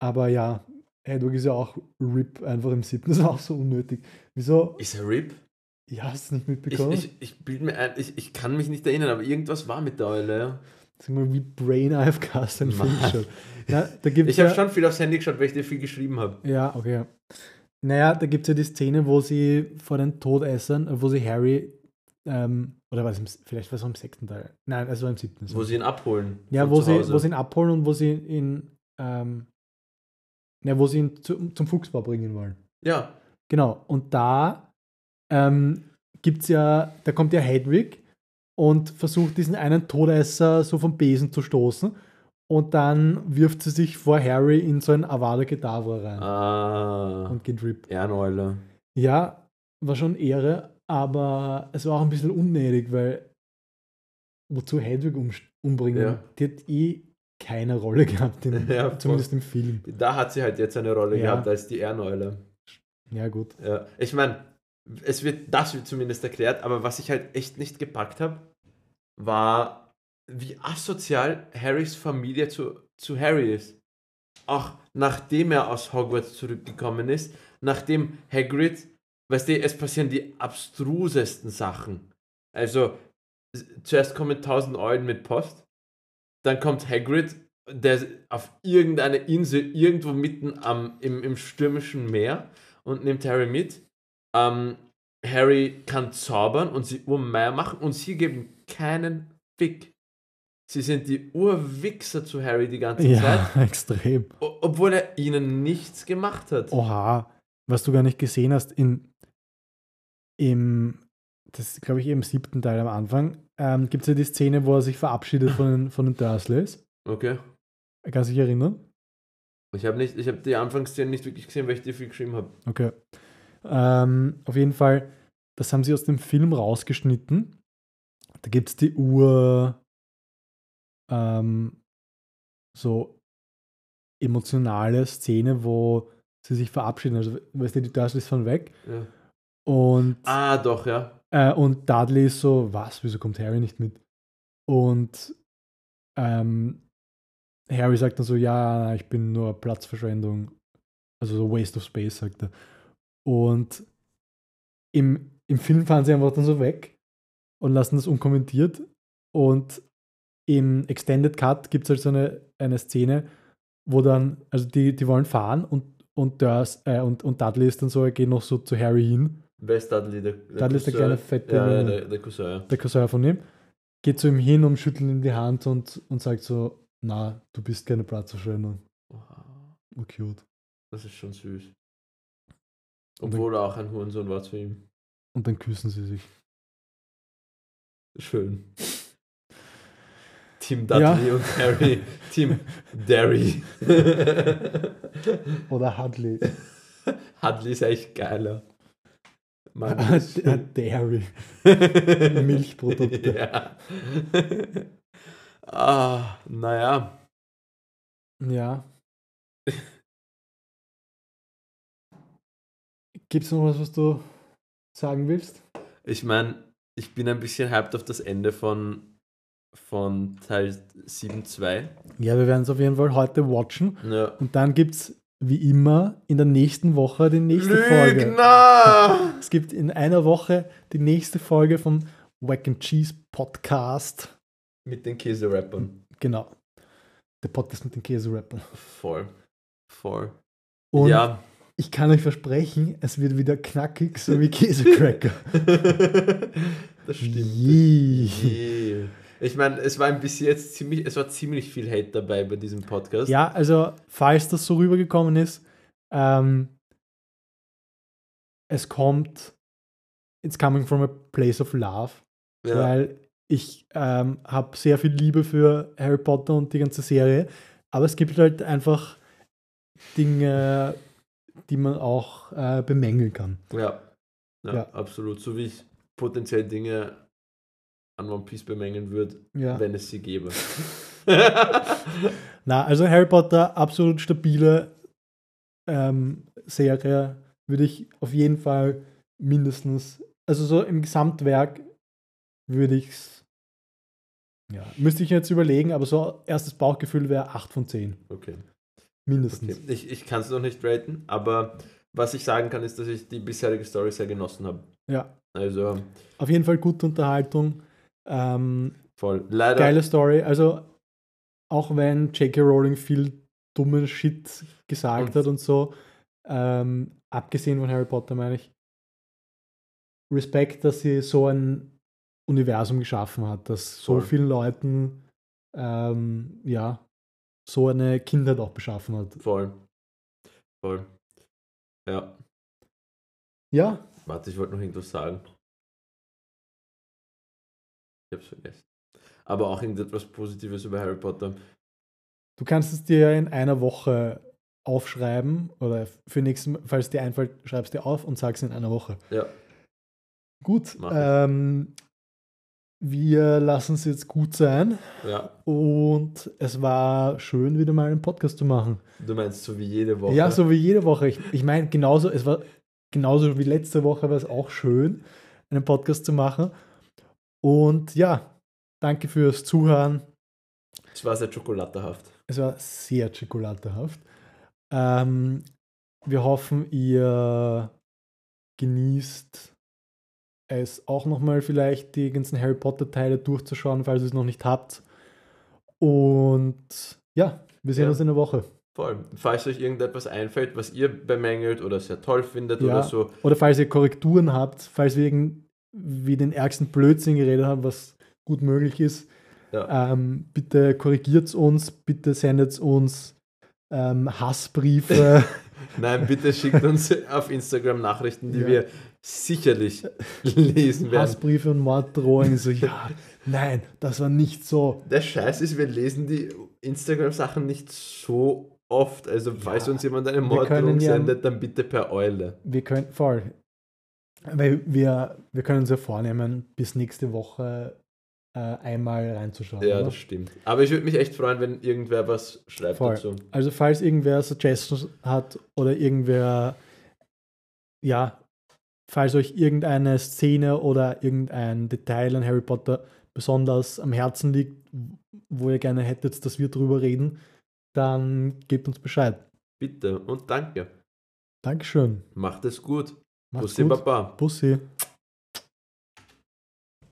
Aber ja, Hedwig ist ja auch RIP einfach im siebten. <laughs> Das war auch so unnötig. Wieso? Ist er RIP? Ja, hast du nicht Ich, mitbekommen? ich, ich, bild mir ein, ich, ich kann mich nicht erinnern, aber irgendwas war mit der Eule. Sag mal, wie Brain AFK Mann. schaut. Ja, da gibt's Ich habe ja, schon viel aufs Handy geschaut, weil ich dir viel geschrieben habe. Ja, okay. Naja, da gibt es ja die Szene, wo sie vor den Todessern, wo sie Harry, ähm, oder was, vielleicht war es auch im sechsten Teil. Nein, es war im siebten. Wo sie ihn abholen. ja, wo sie, wo sie ihn abholen und wo sie ihn, ähm, ja, wo sie ihn zu, zum Fuchsbau bringen wollen. Ja, Genau, und da ähm, gibt es ja, da kommt ja Hedwig und versucht diesen einen Todesser so vom Besen zu stoßen und dann wirft sie sich vor Harry in so ein Avada Kedavra rein ah, und geht RIP. Ehreneule. Ja, war schon Ehre, aber es war auch ein bisschen unnötig, weil wozu Hedwig um, umbringen? Ja. Die hat eh keine Rolle gehabt, im, <laughs> Ja, zumindest im Film. Da hat sie halt jetzt eine Rolle Ja. gehabt als die Ehreneule. Ja, gut. Ja. Ich meine, es wird, das wird zumindest erklärt, aber was ich halt echt nicht gepackt habe, war, wie asozial Harrys Familie zu, zu Harry ist. Auch nachdem er aus Hogwarts zurückgekommen ist, nachdem Hagrid, weißt du, es passieren die abstrusesten Sachen. Also, zuerst kommen tausend Eulen mit Post, dann kommt Hagrid, der auf irgendeiner Insel irgendwo mitten am, im, im stürmischen Meer und nimmt Harry mit. Ähm, Harry kann zaubern und sie Urmeier machen und sie geben keinen Fick. Sie sind die Urwichser zu Harry die ganze Zeit, Ja, <laughs> extrem. obwohl er ihnen nichts gemacht hat. Oha, was du gar nicht gesehen hast, in, im, das glaube ich im siebten Teil am Anfang, ähm, gibt es ja die Szene, wo er sich verabschiedet von den, von den Dursleys. Okay. Kannst du dich erinnern? Ich habe nicht, ich habe die Anfangsszene nicht wirklich gesehen, weil ich die viel geschrieben habe. Okay. Ähm, auf jeden Fall, das haben sie aus dem Film rausgeschnitten. Da gibt es die Ur ähm, so emotionale Szene, wo sie sich verabschieden. Also, weißt du, die Dursleys fahren weg Ja. und, Ah, doch, ja. äh, und Dudley ist so, was, wieso kommt Harry nicht mit? Und ähm, Harry sagt dann so, ja, ich bin nur Platzverschwendung. Also so Waste of Space, sagt er. Und im, im Film fahren sie einfach dann so weg und lassen das unkommentiert. Und im Extended Cut gibt es halt so eine, eine Szene, wo dann, also die, die wollen fahren und, und, Durs, äh, und, und Dudley ist dann so, er geht noch so zu Harry hin, Wer ist Dudley? Der, der Dudley ist der kleine fette Ja, Junge. der, der Cousin, ja. der Cousin von ihm, geht zu ihm hin und schüttelt ihm die Hand und, und sagt so, na, du bist keine Platzverschwendung. Oha, Oh, cute. das ist schon süß. Obwohl er auch ein Hurensohn war zu ihm. Und dann küssen sie sich. Schön. Team Dudley und Harry. Team Derry. Oder Hudley. Hadley ist echt geiler. Der schon. Dairy. <laughs> Milchprodukte. ja. ah, naja. Ja. Gibt es noch was, was du sagen willst? Ich meine, ich bin ein bisschen hyped auf das Ende von, von Teil 7.2. Ja, wir werden es auf jeden Fall heute watchen. Ja. Und dann gibt es wie immer in der nächsten Woche die nächste Folge. Lügner! <laughs> Es gibt in einer Woche die nächste Folge vom Wack and Cheese Podcast. Mit den Käse-Rappern. Genau. Der Podcast mit den Käse-Rappern. Voll. Voll. Und ja. Ich kann euch versprechen, es wird wieder knackig, so wie Käsecracker. <laughs> das stimmt. Yee. Je. Ich meine, es war ein bisschen jetzt ziemlich, es war ziemlich viel Hate dabei bei diesem Podcast. Ja, also falls das so rübergekommen ist, ähm, es kommt, it's coming from a place of love, Ja. weil ich ähm, habe sehr viel Liebe für Harry Potter und die ganze Serie, aber es gibt halt einfach Dinge, die man auch äh, bemängeln kann. Ja. ja. Ja. absolut. So wie ich potenziell Dinge an One Piece bemängeln würde, Ja. wenn es sie gäbe. <laughs> Na, also Harry Potter, absolut stabile ähm, Serie, würde ich auf jeden Fall mindestens, also so im Gesamtwerk würde ich es, ja, müsste ich jetzt überlegen, aber so erstes Bauchgefühl wäre 8 von 10, okay. Mindestens. okay. Ich, ich kann es noch nicht raten, aber was ich sagen kann, ist, dass ich die bisherige Story sehr genossen habe. Ja, Also auf jeden Fall gute Unterhaltung, ähm, voll. Leider. geile Story, also auch wenn J.K. Rowling viel dummen Shit gesagt Und- hat und so, ähm, abgesehen von Harry Potter meine ich, Respekt, dass sie so ein Universum geschaffen hat, das so Voll. vielen Leuten ähm, ja so eine Kindheit auch beschaffen hat. Voll. Voll. Ja. Ja, Warte, ich wollte noch irgendwas sagen. Ich hab's vergessen. Aber auch irgendetwas Positives über Harry Potter. du kannst es dir in einer Woche aufschreiben oder für nächsten, falls dir einfällt, schreibst dir auf und sagst in einer Woche. Ja. Gut, ähm, wir lassen es jetzt gut sein Ja. und es war schön, wieder mal einen Podcast zu machen. Du meinst so wie jede Woche. Ja, so wie jede Woche. Ich, ich meine, genauso, es war genauso wie letzte Woche war es auch schön, einen Podcast zu machen. Und ja, danke fürs Zuhören. Es war sehr schokoladehaft. Es war sehr schokoladehaft. Ähm, wir hoffen, ihr genießt es auch nochmal vielleicht die ganzen Harry Potter Teile durchzuschauen, falls ihr es noch nicht habt. Und ja, wir sehen Ja. uns in der Woche. Voll. Falls euch irgendetwas einfällt, was ihr bemängelt oder sehr toll findet Ja. oder so, Oder falls ihr Korrekturen habt, falls wir irgendwie den ärgsten Blödsinn geredet haben, was gut möglich ist, ja. ähm, bitte korrigiert uns, bitte sendet uns ähm, Hassbriefe. <laughs> Nein, bitte schickt uns <laughs> auf Instagram Nachrichten, die Ja. wir sicherlich lesen werden. Hassbriefe und Morddrohungen. So, ja, nein, das war nicht so. Der Scheiß ist, wir lesen die Instagram-Sachen nicht so oft. Also, falls Ja, uns jemand eine Morddrohung ja- sendet, dann bitte per Eule. Wir können, voll. Weil wir, wir können uns ja vornehmen, bis nächste Woche äh, einmal reinzuschauen. Ja, oder? das stimmt. Aber ich würde mich echt freuen, wenn irgendwer was schreibt Voll. dazu. Also falls irgendwer Suggestions hat oder irgendwer, ja, falls euch irgendeine Szene oder irgendein Detail an Harry Potter besonders am Herzen liegt, wo ihr gerne hättet, dass wir drüber reden, dann gebt uns Bescheid. Bitte und danke. Dankeschön. Macht es gut. Macht's Bussi gut. Baba. Bussi.